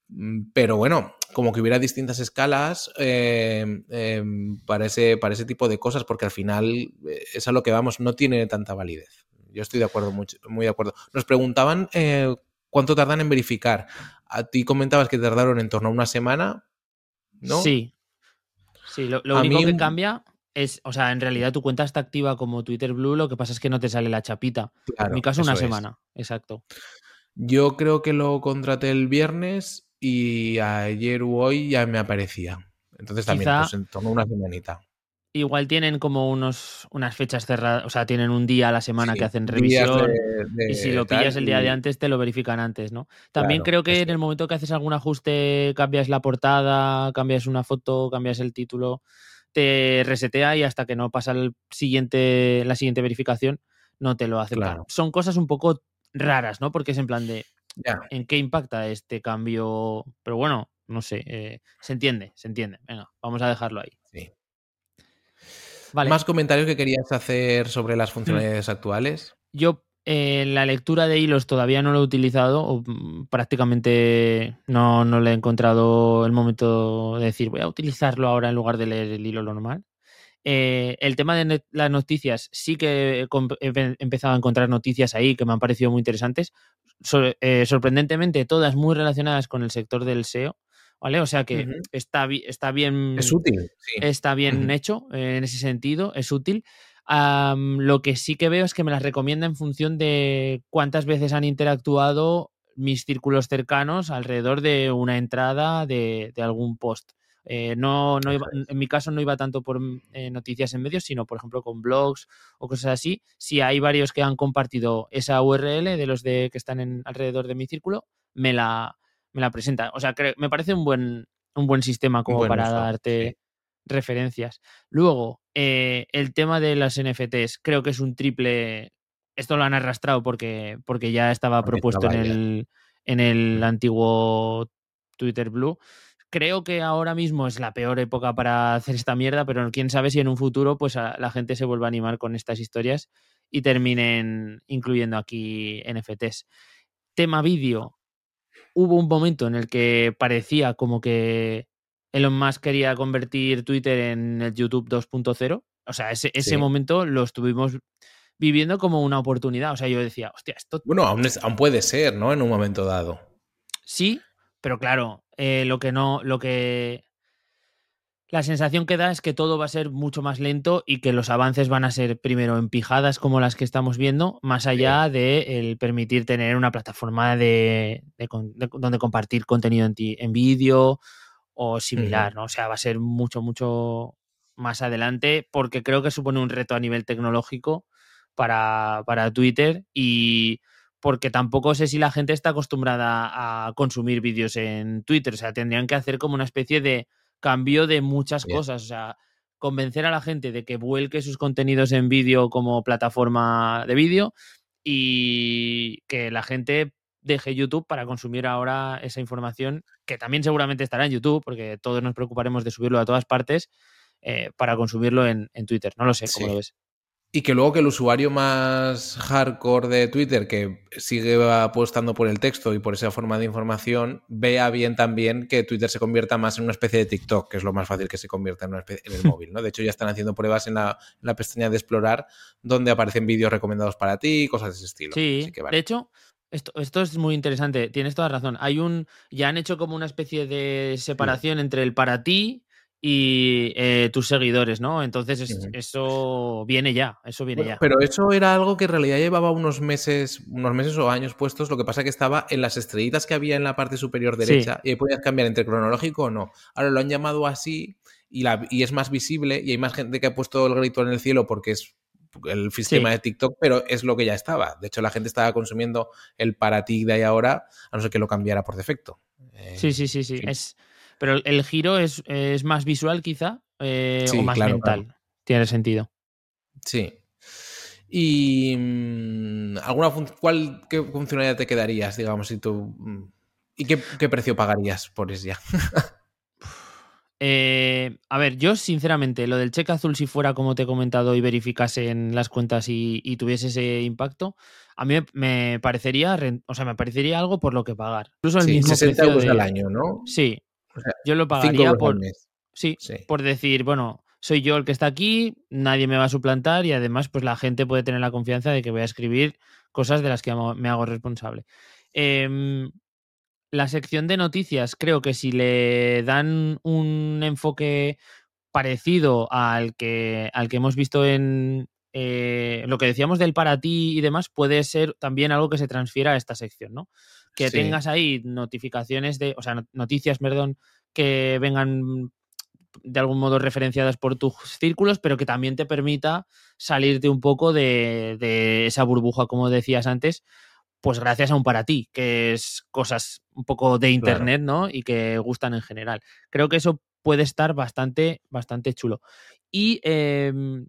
Mm, pero bueno, como que hubiera distintas escalas eh, em, para, ese, para ese tipo de cosas, porque al final eh, es a lo que vamos, no tiene tanta validez. Yo estoy de acuerdo, muy, muy de acuerdo. Nos preguntaban cuánto tardan en verificar. A ti comentabas que tardaron en torno a una semana, ¿no? Sí, Sí, lo, único que cambia es, o sea, en realidad tu cuenta está activa como Twitter Blue, lo que pasa es que no te sale la chapita. en mi caso, una semana, exacto. Yo creo que lo contraté el viernes y ayer u hoy ya me aparecía. Entonces también, pues en torno a una semanita. Igual tienen como unos, unas fechas cerradas, o sea, tienen un día a la semana Sí, que hacen revisión. de- de y si lo pillas el día de antes, te lo verifican antes, ¿no? También Claro, creo que en el momento que haces algún ajuste, cambias la portada, cambias una foto, cambias el título, te resetea y hasta que no pasa el siguiente, la siguiente verificación, no te lo acepta. Claro. Son cosas un poco raras, ¿no? Porque es en plan de, Ya. ¿en qué impacta este cambio? Pero bueno, no sé, eh, se entiende, se entiende. Venga, vamos a dejarlo ahí. Sí. Vale. ¿Más comentarios que querías hacer sobre las funcionalidades actuales? Yo eh, la lectura de hilos todavía no lo he utilizado, o, mm, prácticamente no, no le he encontrado el momento de decir voy a utilizarlo ahora en lugar de leer el hilo lo normal. Eh, el tema de las noticias, sí que he, empezado a encontrar noticias ahí que me han parecido muy interesantes. So- eh, sorprendentemente, todas muy relacionadas con el sector del SEO, ¿vale? O sea que está, está bien Es útil, sí. está bien hecho eh, en ese sentido, es útil. Lo que sí que veo es que me las recomienda en función de cuántas veces han interactuado mis círculos cercanos alrededor de una entrada de, de algún post. Eh, no, no iba- en mi caso no iba tanto por eh, noticias en medios, sino por ejemplo con blogs o cosas así. Si hay varios que han compartido esa URL de los de que están en, alrededor de mi círculo, me la, me la presenta. O sea, creo- me parece un buen, un buen sistema como buen para uso, darte sí. referencias. Luego, eh, el tema de las NFTs, creo que es un triple. Esto lo han arrastrado porque, porque ya estaba Porque propuesto en estaba el, en el Mm. antiguo Twitter Blue. Creo que ahora mismo es la peor época para hacer esta mierda, pero quién sabe si en un futuro pues a- la gente se vuelva a animar con estas historias y terminen incluyendo aquí NFTs. Tema vídeo. Hubo un momento en el que parecía como que Elon Musk quería convertir Twitter en el YouTube 2.0. O sea, ese, ese Sí. momento lo estuvimos viviendo como una oportunidad. O sea, yo decía, hostia, esto Bueno, aún, es- aún puede ser, ¿no? En un momento dado. sí, pero claro, eh, lo que no, lo que. La sensación que da es que todo va a ser mucho más lento y que los avances van a ser primero en pijadas como las que estamos viendo, más allá de el permitir tener una plataforma de, de donde compartir contenido en, ti- en vídeo o similar, ¿no? O sea, va a ser mucho, mucho más adelante porque creo que supone un reto a nivel tecnológico para, para Twitter y porque tampoco sé si la gente está acostumbrada a consumir vídeos en Twitter. O sea, tendrían que hacer como una especie de cambio de muchas Bien. cosas. O sea, convencer a la gente de que vuelque sus contenidos en vídeo como plataforma de vídeo y que la gente deje YouTube para consumir ahora esa información, que también seguramente estará en YouTube, porque todos nos preocuparemos de subirlo a todas partes, eh, para consumirlo en, en Twitter. No lo sé, ¿cómo Sí. lo ves? Y que luego que el usuario más hardcore de Twitter, que sigue apostando por el texto y por esa forma de información, vea bien también que Twitter se convierta más en una especie de TikTok, que es lo más fácil que se convierta en, una especie- en el móvil. ¿no? De hecho, ya están haciendo pruebas en la, en la pestaña de explorar, donde aparecen vídeos recomendados para ti, cosas de ese estilo. Sí, Así que vale. de hecho, esto, esto es muy interesante, tienes toda razón. Hay un, ya han hecho como una especie de separación entre el para ti y eh, tus seguidores, ¿no? Entonces es- eso viene ya, eso viene Bueno, ya. pero eso era algo que en realidad llevaba unos meses, unos meses o años puestos, lo que pasa que estaba en las estrellitas que había en la parte superior Sí. derecha y ahí podías cambiar entre cronológico o no. Ahora lo han llamado así y, la, y es más visible y hay más gente que ha puesto el grito en el cielo porque es el sistema Sí. de TikTok, pero es lo que ya estaba. De hecho, la gente estaba consumiendo el para ti de ahí ahora, a no ser que lo cambiara por defecto. Eh, Sí, sí, sí, sí. sí. Es, pero el- giro es, es más visual quizá eh, Sí, o más claro, mental. Tiene sentido. Sí. Y mm, alguna ¿cuál qué funcionalidad te quedarías, digamos, si tú mm, y qué, qué precio pagarías por ella? Eh, a ver, yo sinceramente, lo del cheque azul, si fuera como te he comentado y verificase en las cuentas y, y tuviese ese impacto, a mí me, parecería, o sea, me parecería algo por lo que pagar. Incluso el Sí, mismo 60 precio euros de- al año, ¿no? Sí, O sea, yo lo 5 pagaría por, sí, Sí. por decir, bueno, soy yo el que está aquí, nadie me va a suplantar y además, pues la gente puede tener la confianza de que voy a escribir cosas de las que me hago responsable. Em, la sección de noticias, creo que si le dan un enfoque parecido al que, al que hemos visto en eh, lo que decíamos del para ti y demás, puede ser también algo que se transfiera a esta sección, ¿no? Que Sí. tengas ahí notificaciones de, o sea, no- noticias, perdón, que vengan de algún modo referenciadas por tus círculos, pero que también te permita salirte un poco de, de esa burbuja, como decías antes, pues gracias a un para ti, que es cosas un poco de internet, ¿no? Y que gustan en general. Creo que eso puede estar bastante, bastante chulo. Y em,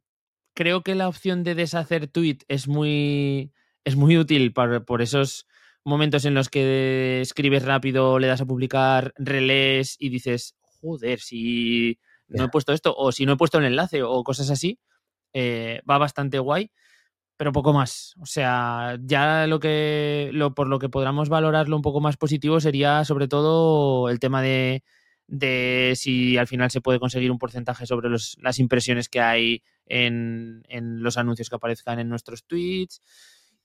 creo que la opción de deshacer tweet es muy, es muy útil por esos momentos en los que escribes rápido, le das a publicar, relés y dices, joder, si no he puesto esto, o si no he puesto el enlace, o cosas así, eh, va bastante guay, pero poco más. O sea, ya lo que, lo, por lo que podamos valorarlo un poco más positivo sería sobre todo el tema de, de si al final se puede conseguir un porcentaje sobre los, las impresiones que hay en, en los anuncios que aparezcan en nuestros tweets.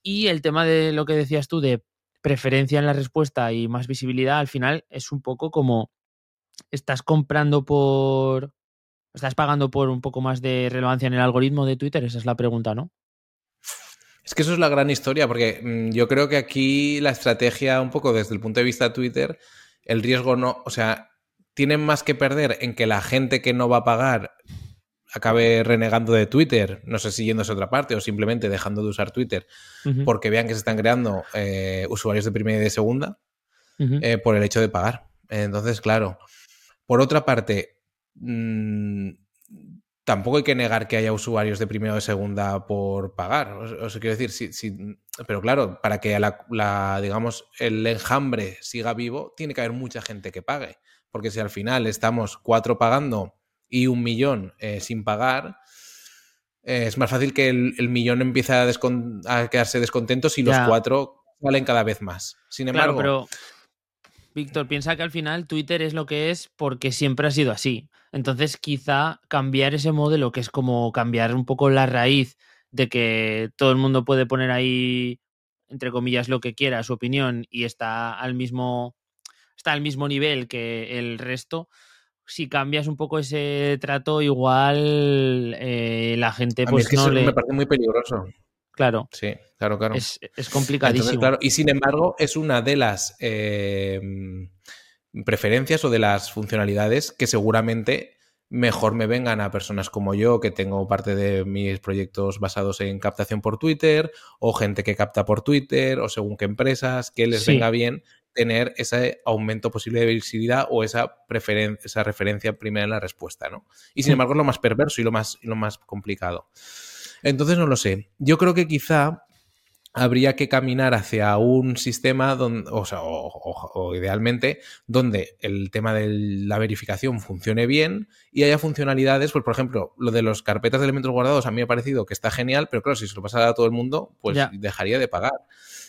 Y el tema de lo que decías tú de preferencia en la respuesta y más visibilidad, al final es un poco como estás comprando por. Estás pagando por un poco más de relevancia en el algoritmo de Twitter, esa es la pregunta, ¿no? Es que eso es la gran historia, porque mm, yo creo que aquí la estrategia, un poco desde el punto de vista de Twitter, el riesgo no, o sea, tienen más que perder en que la gente que no va a pagar acabe renegando de Twitter, no sé si yéndose a otra parte o simplemente dejando de usar Twitter porque vean que se están creando eh, usuarios de primera y de segunda eh, por el hecho de pagar. Entonces, claro. Por otra parte, mmm, tampoco hay que negar que haya usuarios de primera o de segunda por pagar. O, sea, quiero decir, si, pero claro, para que la, digamos, el enjambre siga vivo, tiene que haber mucha gente que pague. Porque si al final estamos cuatro pagando y un millón eh, sin pagar, eh, es más fácil que el, millón empiece a, a, quedarse descontento si los cuatro valen cada vez más. Sin embargo, pero Víctor, piensa que al final Twitter es lo que es porque siempre ha sido así. Entonces, quizá cambiar ese modelo, que es como cambiar un poco la raíz de que todo el mundo puede poner ahí, entre comillas, lo que quiera, su opinión, y está al mismo, está al mismo nivel que el resto. Si cambias un poco ese trato, igual eh, la gente pues no le... me parece muy peligroso. Claro. Sí, claro, claro. Es, complicadísimo. claro, y sin embargo, es una de las eh, preferencias o de las funcionalidades que seguramente mejor me vengan a personas como yo, que tengo parte de mis proyectos basados en captación por Twitter, o gente que capta por Twitter, o según qué empresas, que les venga bien tener ese aumento posible de visibilidad o esa, esa referencia primera en la respuesta, ¿no? Y sin mm. embargo es lo más perverso y lo más, y lo más complicado. Entonces no lo sé. Yo creo que quizá habría que caminar hacia un sistema donde, o, sea, o, idealmente donde el tema de la verificación funcione bien y haya funcionalidades, pues por ejemplo, lo de los carpetas de elementos guardados a mí me ha parecido que está genial, pero claro, si se lo pasara a todo el mundo, pues dejaría de pagar.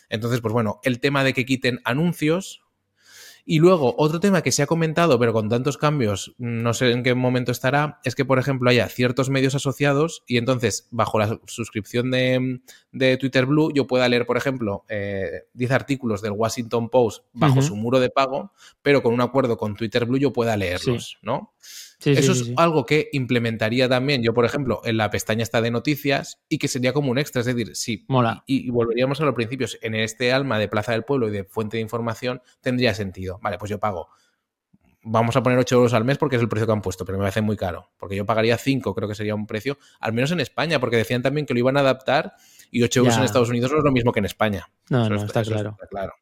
Entonces, pues bueno, el tema de que quiten anuncios, y luego, otro tema que se ha comentado, pero con tantos cambios, no sé en qué momento estará, es que, por ejemplo, haya ciertos medios asociados y entonces, bajo la suscripción de, Twitter Blue, yo pueda leer, por ejemplo, 10 eh, artículos del Washington Post bajo su muro de pago, pero con un acuerdo con Twitter Blue yo pueda leerlos, ¿no? Eso es algo que implementaría también yo, por ejemplo, en la pestaña esta de noticias y que sería como un extra. Es decir, sí, Mola. Y, volveríamos a los principios. En este alma de Plaza del Pueblo y de fuente de información tendría sentido. Vale, pues yo pago. Vamos a poner 8 euros al mes porque es el precio que han puesto, pero me parece muy caro. Porque yo pagaría 5, creo que sería un precio, al menos en España, porque decían también que lo iban a adaptar y 8 euros en Estados Unidos no es lo mismo que en España. No, no, está, claro. claro.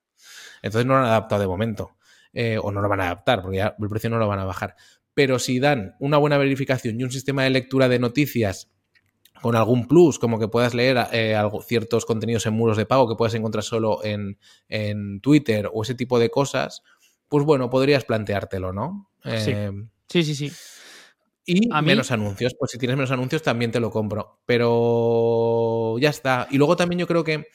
Entonces no lo han adaptado de momento. Eh, o no lo van a adaptar, porque ya el precio no lo van a bajar pero si dan una buena verificación y un sistema de lectura de noticias con algún plus, como que puedas leer eh, ciertos contenidos en muros de pago que puedas encontrar solo en, Twitter o ese tipo de cosas, pues bueno, podrías planteártelo, ¿no? sí. Eh, sí, sí, Y menos anuncios, pues si tienes menos anuncios también te lo compro, pero ya está. Y luego también yo creo que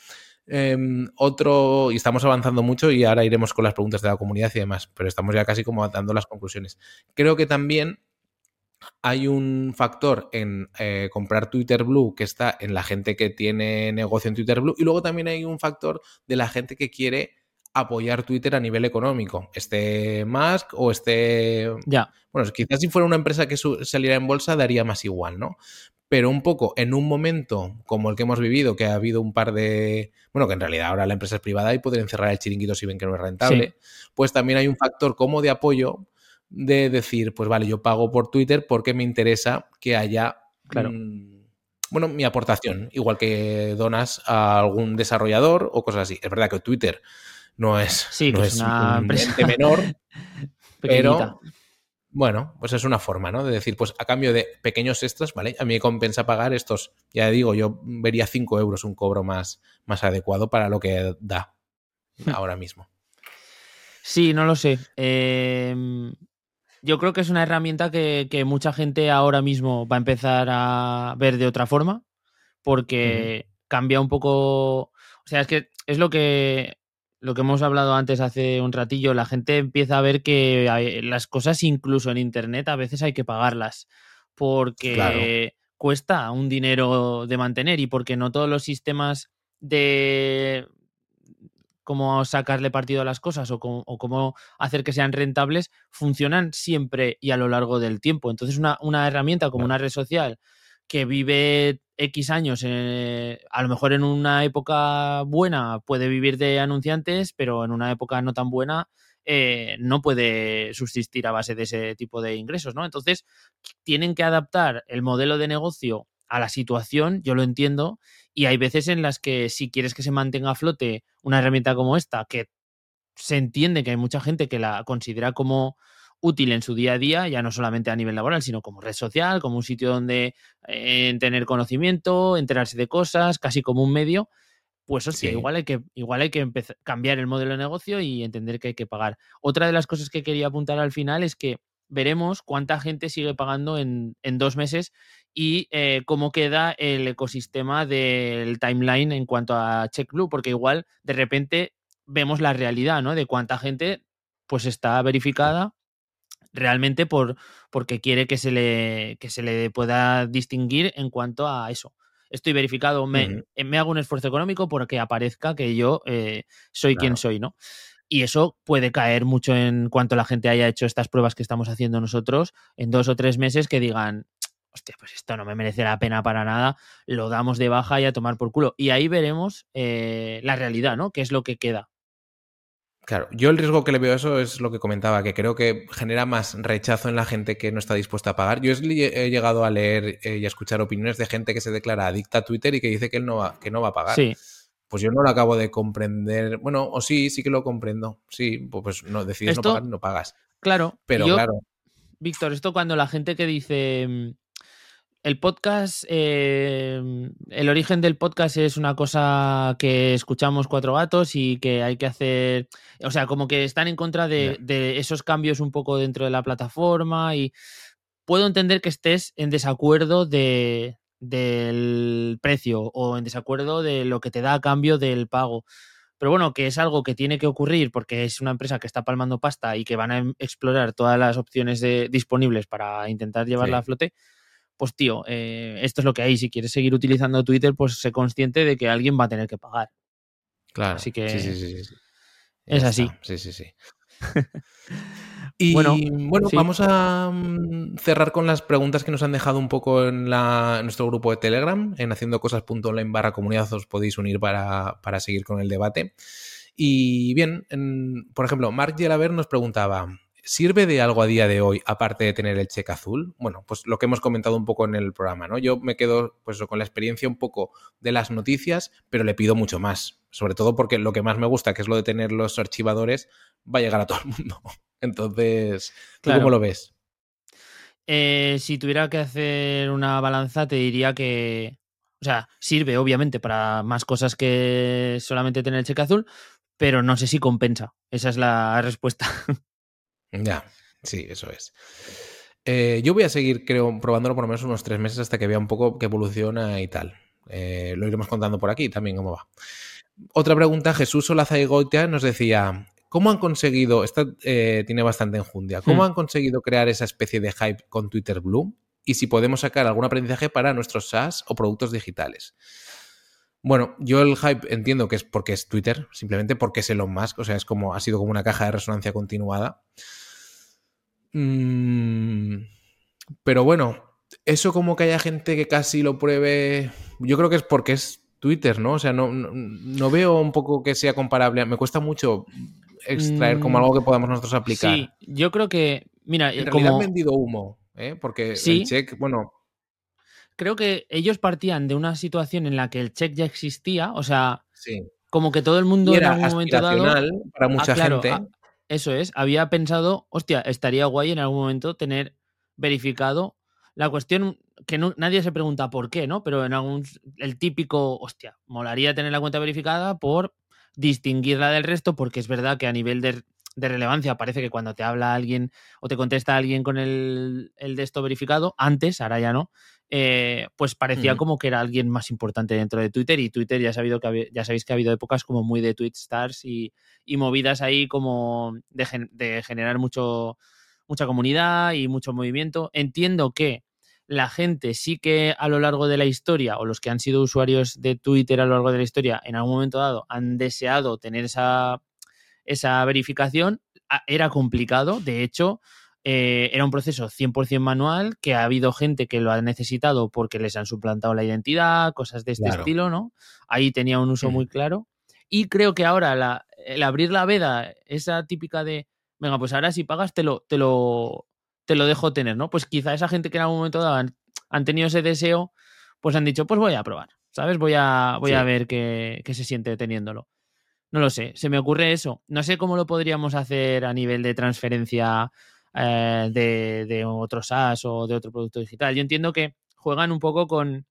Em, otro, y estamos avanzando mucho y ahora iremos con las preguntas de la comunidad y demás, pero estamos ya casi como dando las conclusiones. Creo que también hay un factor en eh, comprar Twitter Blue que está en la gente que tiene negocio en Twitter Blue y luego también hay un factor de la gente que quiere apoyar Twitter a nivel económico, este Musk o este... Ya. Bueno, quizás si fuera una empresa que saliera en bolsa daría más igual, ¿no? Pero un poco en un momento como el que hemos vivido, que ha habido un par de, bueno, que en realidad ahora la empresa es privada y pueden cerrar el chiringuito si ven que no es rentable, pues también hay un factor como de apoyo de decir, pues vale, yo pago por Twitter porque me interesa que haya, Claro. bueno, mi aportación, igual que donas a algún desarrollador o cosas así. Es verdad que Twitter no es, Sí, no que es una un empresa menor, pero bueno, pues es una forma, ¿no? De decir, pues a cambio de pequeños extras, ¿vale? A mí me compensa pagar estos, ya digo, yo vería 5 euros un cobro más, más adecuado para lo que da Hmm. ahora mismo. Sí, no lo sé. Em, yo creo que es una herramienta que, que mucha gente ahora mismo va a empezar a ver de otra forma, porque cambia un poco. O sea, es que es lo que, lo que hemos hablado antes hace un ratillo. La gente empieza a ver que hay- las cosas, incluso en internet, a veces hay que pagarlas. Porque Claro. cuesta un dinero de mantener y porque no todos los sistemas de cómo sacarle partido a las cosas o cómo, o cómo hacer que sean rentables funcionan siempre y a lo largo del tiempo. Entonces, una, una herramienta como Claro. una red social que vive X años, eh, a lo mejor en una época buena puede vivir de anunciantes, pero en una época no tan buena eh, no puede subsistir a base de ese tipo de ingresos, ¿no? Entonces, tienen que adaptar el modelo de negocio a la situación, yo lo entiendo, y hay veces en las que si quieres que se mantenga a flote una herramienta como esta, que se entiende que hay mucha gente que la considera como útil en su día a día, ya no solamente a nivel laboral, sino como red social, como un sitio donde eh, tener conocimiento, enterarse de cosas, casi como un medio, pues hostia, Sí. igual hay que, igual hay que empezar, cambiar el modelo de negocio y entender que hay que pagar. Otra de las cosas que quería apuntar al final es que veremos cuánta gente sigue pagando en, en dos meses y eh, cómo queda el ecosistema del timeline en cuanto a CheckBlue, porque igual de repente vemos la realidad, ¿no? De cuánta gente pues está verificada realmente por porque quiere que se le que se le pueda distinguir en cuanto a eso. Estoy verificado, me, hago un esfuerzo económico porque aparezca que yo eh, soy quien soy, ¿no? Y eso puede caer mucho en cuanto la gente haya hecho estas pruebas que estamos haciendo nosotros en dos o tres meses que digan, hostia, pues esto no me merece la pena para nada, lo damos de baja y a tomar por culo. Y ahí veremos eh, la realidad, ¿no? ¿Qué es lo que queda? Claro, yo el riesgo que le veo a eso es lo que comentaba, que creo que genera más rechazo en la gente que no está dispuesta a pagar. Yo he llegado a leer eh, y a escuchar opiniones de gente que se declara adicta a Twitter y que dice que él no va, que no va a pagar. Sí, Pues yo no lo acabo de comprender. Bueno, o sí, sí que lo comprendo. Sí, pues, pues no decides Esto- no pagar y no pagas. claro. Pero yo- claro, Víctor, esto cuando la gente que dice mm, el podcast, eh, el origen del podcast es una cosa que escuchamos cuatro gatos y que hay que hacer, o sea, como que están en contra de, esos cambios un poco dentro de la plataforma y puedo entender que estés en desacuerdo de, del precio o en desacuerdo de lo que te da a cambio del pago. Pero bueno, que es algo que tiene que ocurrir porque es una empresa que está palmando pasta y que van a em- explorar todas las opciones de- disponibles para intentar llevarla Sí. a flote. Pues tío, eh, esto es lo que hay. Si quieres seguir utilizando Twitter, pues sé consciente de que alguien va a tener que pagar. claro. así que sí, sí, sí, sí, es así. está. Sí, sí, sí. Y Bueno, bueno, sí. vamos a mm, cerrar con las preguntas que nos han dejado un poco en, la, en nuestro grupo de Telegram, en haciendocosas.online barra comunidad, os podéis unir para, para seguir con el debate. Y bien, en- por ejemplo, Mark Gelaber nos preguntaba, ¿sirve de algo a día de hoy aparte de tener el cheque azul? Bueno, pues lo que hemos comentado un poco en el programa, ¿no? Yo me quedo pues con la experiencia un poco de las noticias, pero le pido mucho más, sobre todo porque lo que más me gusta, que es lo de tener los archivadores, va a llegar a todo el mundo. Entonces, ¿tú Claro. cómo lo ves? Eh, si tuviera que hacer una balanza, te diría que, o sea, sirve obviamente para más cosas que solamente tener el cheque azul, pero no sé si compensa. Esa es la respuesta. Ya, sí, eso es. Eh, yo voy a seguir, creo, probándolo por lo menos unos tres meses hasta que vea un poco que evoluciona y tal. Eh, lo iremos contando por aquí también cómo va. Otra pregunta, Jesús Olazaigoitia nos decía, ¿cómo han conseguido, esta eh, tiene bastante enjundia, ¿cómo Hmm. han conseguido crear esa especie de hype con Twitter Blue? Y si podemos sacar algún aprendizaje para nuestros SaaS o productos digitales. Bueno, yo el hype entiendo que es porque es Twitter, simplemente porque es Elon Musk, o sea, es como, ha sido como una caja de resonancia continuada. Mm, pero bueno, eso como que haya gente que casi lo pruebe, yo creo que es porque es Twitter, ¿no? O sea, no, no, no veo un poco que sea comparable. Me cuesta mucho extraer como Mm, algo que podamos nosotros aplicar. Sí, yo creo que Mira, En eh, realidad como han vendido humo, ¿eh? porque Sí. el check, bueno, creo que ellos partían de una situación en la que el check ya existía, o sea, sí. como que todo el mundo Y en era algún momento dado para Ah, mucha claro, gente. ah, eso es. Había pensado, hostia, estaría guay en algún momento tener verificado la cuestión que no- nadie se pregunta por qué, ¿no? Pero en algún el típico, hostia, molaría tener la cuenta verificada por distinguirla del resto, porque es verdad que a nivel de, de relevancia parece que cuando te habla alguien o te contesta alguien con el, el de esto verificado, antes, ahora ya no, eh, pues parecía como que era alguien más importante dentro de Twitter y Twitter ya, ha sabido que había- ya sabéis que ha habido épocas como muy de tweet stars y, y movidas ahí como de, gen- de generar mucho, mucha comunidad y mucho movimiento. Entiendo que la gente sí que a lo largo de la historia, o los que han sido usuarios de Twitter a lo largo de la historia, en algún momento dado han deseado tener esa, esa verificación. A- Era complicado, de hecho, eh, era un proceso 100% manual, que ha habido gente que lo ha necesitado porque les han suplantado la identidad, cosas de este Claro. estilo, ¿no? Ahí tenía un uso muy claro. Y creo que ahora la- el abrir la veda, esa típica de, venga, pues ahora si pagas te lo, te lo, te lo dejo tener, ¿no? Pues quizá esa gente que en algún momento dado han, han tenido ese deseo, pues han dicho, pues voy a probar, ¿sabes? Voy a, voy a ver qué, qué se siente teniéndolo. No lo sé, se me ocurre eso. No sé cómo lo podríamos hacer a nivel de transferencia eh, de, de otro SaaS o de otro producto digital. Yo entiendo que juegan un poco con,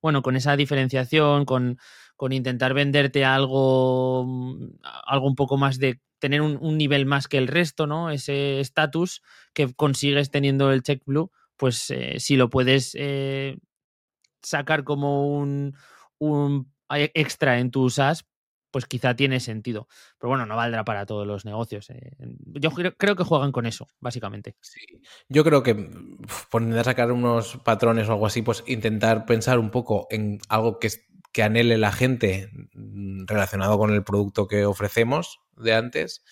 bueno, con esa diferenciación, con, con intentar venderte algo, mm, algo un poco más de tener un, nivel más que el resto, ¿no? Ese estatus que consigues teniendo el check blue, pues eh, si lo puedes eh, sacar como un, un extra en tu SaaS, pues quizá tiene sentido. Pero bueno, no valdrá para todos los negocios. eh. Yo creo, creo que juegan con eso, básicamente. Sí. Yo creo que por intentar sacar unos patrones o algo así, pues intentar pensar un poco en algo que, que anhele la gente mm, relacionado con el producto que ofrecemos de antes.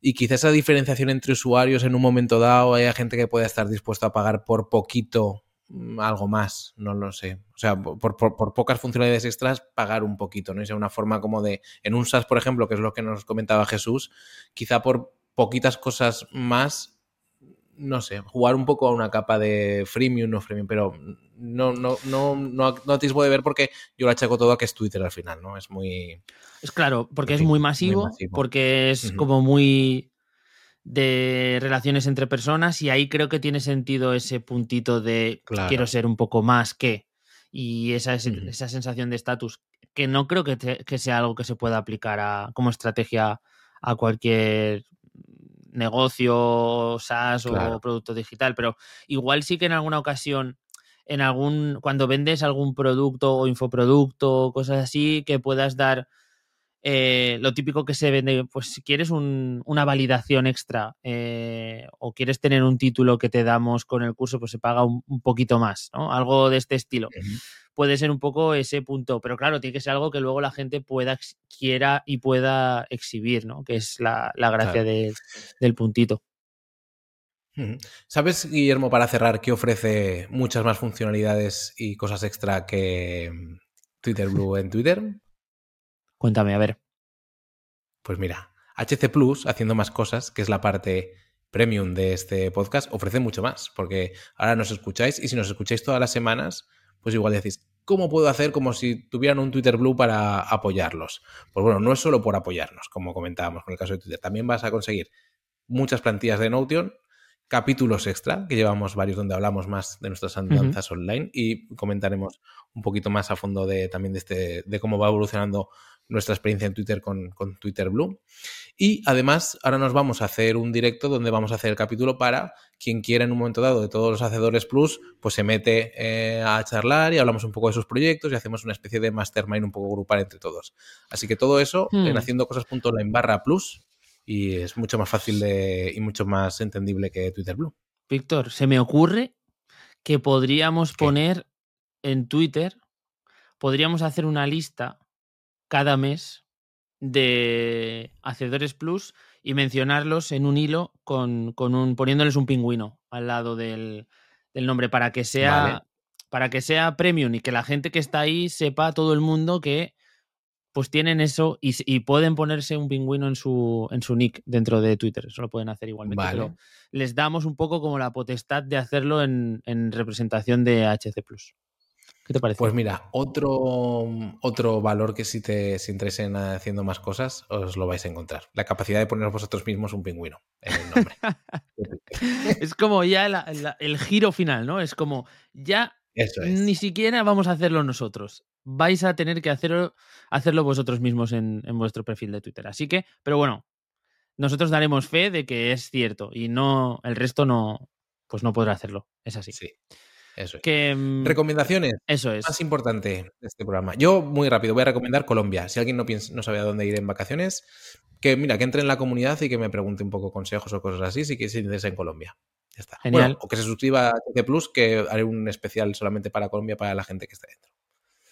Y quizá esa diferenciación entre usuarios en un momento dado haya gente que pueda estar dispuesta a pagar por poquito algo más, no lo sé. O sea, por, por- por pocas funcionalidades extras, pagar un poquito, ¿no? Y sea una forma como de, en un SaaS, por ejemplo, que es lo que nos comentaba Jesús, quizá por poquitas cosas más, no sé, jugar un poco a una capa de freemium, no freemium, pero no, no, no, no, no atisbo de ver porque yo lo achaco todo a que es Twitter al final, ¿no? Es muy... Es claro, porque es muy muy masivo, porque es como muy de relaciones entre personas y ahí creo que tiene sentido ese puntito de Claro. quiero ser un poco más que y esa, es- esa sensación de estatus que no creo que, te- que sea algo que se pueda aplicar a, como estrategia a cualquier negocio, SaaS Claro. o producto digital, pero igual sí que en alguna ocasión en algún cuando vendes algún producto o infoproducto, cosas así, que puedas dar eh, lo típico que se vende, pues si quieres un- una validación extra eh, o quieres tener un título que te damos con el curso, pues se paga un, un poquito más, ¿no? Algo de este estilo. Puede ser un poco ese punto, pero claro, tiene que ser algo que luego la gente pueda, quiera y pueda exhibir, ¿no? Que es la, la gracia Claro. de- del puntito. ¿Sabes, Guillermo, para cerrar, que ofrece muchas más funcionalidades y cosas extra que mm, Twitter Blue en Twitter? Cuéntame, a ver. Pues mira, HC Plus, haciendo más cosas, que es la parte premium de este podcast, ofrece mucho más, porque ahora nos escucháis y si nos escucháis todas las semanas, pues igual decís, ¿cómo puedo hacer como si tuvieran un Twitter Blue para apoyarlos? Pues bueno, no es solo por apoyarnos, como comentábamos con el caso de Twitter, también vas a conseguir muchas plantillas de Notion, capítulos extra, que llevamos varios donde hablamos más de nuestras andanzas online y comentaremos un poquito más a fondo de también de este de cómo va evolucionando nuestra experiencia en Twitter con, con Twitter Blue. Y además, ahora nos vamos a hacer un directo donde vamos a hacer el capítulo para quien quiera en un momento dado de todos los hacedores plus, pues se mete eh, a charlar y hablamos un poco de sus proyectos y hacemos una especie de mastermind un poco grupal entre todos. Así que todo eso Hmm. en haciendocosas.online barra plus y es mucho más fácil de, y mucho más entendible que Twitter Blue. Víctor, se me ocurre que podríamos ¿Qué? poner en Twitter, podríamos hacer una lista cada mes de Hacedores Plus y mencionarlos en un hilo con, con un, poniéndoles un pingüino al lado del, del nombre para que sea Vale. para que sea premium y que la gente que está ahí sepa todo el mundo que pues tienen eso y, pueden ponerse un pingüino en su, en su nick dentro de Twitter. Eso lo pueden hacer igualmente. Pero les damos un poco como la potestad de hacerlo en, representación de HC. ¿Qué te parece? Pues mira, otro, otro valor que si te si interesen haciendo más cosas, os lo vais a encontrar. La capacidad de poner vosotros mismos un pingüino en el nombre. es como ya el giro final, ¿no? Es como ya ni siquiera vamos a hacerlo nosotros vais a tener que hacerlo, hacerlo vosotros mismos en, vuestro perfil de Twitter. Así que, pero bueno, nosotros daremos fe de que es cierto y no, el resto no, pues no podrá hacerlo. Es así. Sí. Eso es. Que, mm, Recomendaciones. Eso es. Más importante de este programa. Yo, muy rápido, voy a recomendar Colombia. Si alguien no, piensa, no sabe a dónde ir en vacaciones, que mira, que entre en la comunidad y que me pregunte un poco consejos o cosas así, si que se interesa en Colombia. Ya está. Genial. o que se suscriba a TC Plus, que haré un especial solamente para Colombia para la gente que está dentro.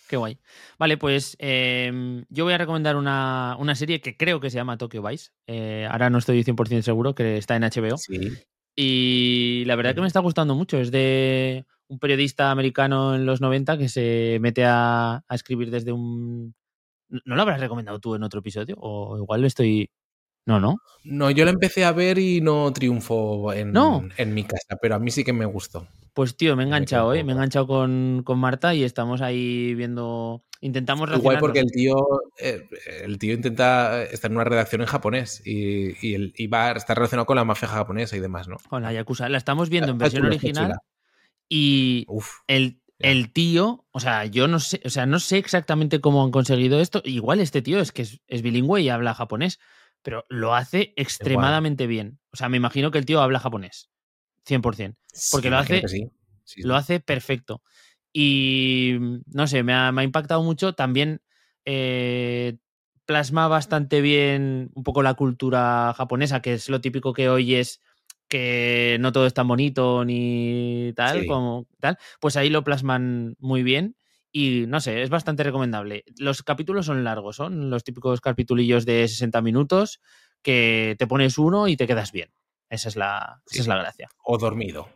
Qué guay. Vale, pues em, yo voy a recomendar una, serie que creo que se llama Tokyo Vice. Eh, ahora no estoy 100% seguro, que está en HBO. Sí. Y la verdad que me está gustando mucho. Es de un periodista americano en los 90 que se mete a, a escribir desde un... ¿No lo habrás recomendado tú en otro episodio? O igual lo estoy... No, no. No, yo la empecé a ver y no triunfó en, en mi casa, pero a mí sí que me gustó. Pues tío, me he enganchado, ¿eh? Me he enganchado con, Marta y estamos ahí viendo. Intentamos Igual porque el tío, eh, el tío intenta estar en una redacción en japonés y, y, va, está relacionado con la mafia japonesa y demás, ¿no? Con la Yakuza. La estamos viendo en versión original y el, el, tío, o sea, yo no sé, o sea, no sé exactamente cómo han conseguido esto. Igual este tío es que es bilingüe y habla japonés pero lo hace extremadamente bien. O sea, me imagino que el tío habla japonés, 100%, porque lo hace, lo hace perfecto. Y mm, no sé, me ha, impactado mucho. También eh, plasma bastante bien un poco la cultura japonesa, que es lo típico que oyes que no todo es tan bonito ni tal, como tal. Pues ahí lo plasman muy bien. Y no sé, es bastante recomendable. Los capítulos son largos, son los típicos capitulillos de 60 minutos que te pones uno y te quedas bien. Esa es la, es la gracia. O dormido.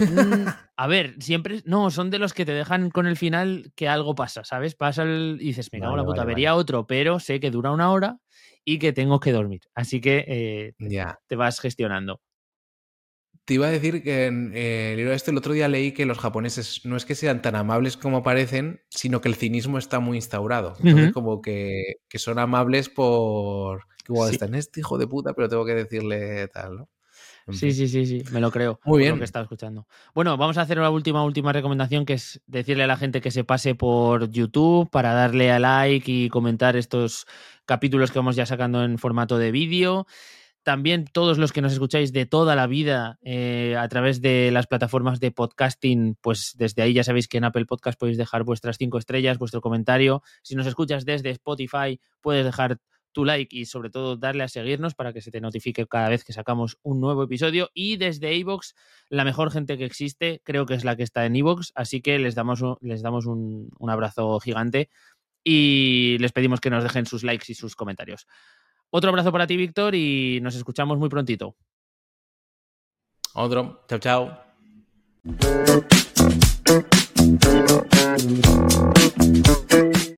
Mm, a ver, siempre. No, son de los que te dejan con el final que algo pasa, ¿sabes? Pasa el. Y dices, me cago la puta, vería otro, pero sé que dura una hora y que tengo que dormir. Así que eh, ya. te vas gestionando. Te iba a decir que en eh, el libro este el otro día leí que los japoneses no es que sean tan amables como parecen, sino que el cinismo está muy instaurado. Entonces, como que, son amables por que igual están este hijo de puta, pero tengo que decirle tal, ¿no? Sí, sí, sí, sí, me lo creo. Muy bien. Lo que estaba escuchando. Bueno, vamos a hacer una última, última recomendación que es decirle a la gente que se pase por YouTube para darle a like y comentar estos capítulos que vamos ya sacando en formato de vídeo. También todos los que nos escucháis de toda la vida eh, a través de las plataformas de podcasting, pues desde ahí ya sabéis que en Apple Podcast podéis dejar vuestras cinco estrellas, vuestro comentario. Si nos escuchas desde Spotify, puedes dejar tu like y sobre todo darle a seguirnos para que se te notifique cada vez que sacamos un nuevo episodio. Y desde iVoox, la mejor gente que existe, creo que es la que está en iVoox, así que les damos, les damos un abrazo gigante y les pedimos que nos dejen sus likes y sus comentarios. Otro abrazo para ti, Víctor, y nos escuchamos muy prontito. Otro. Chao, chao.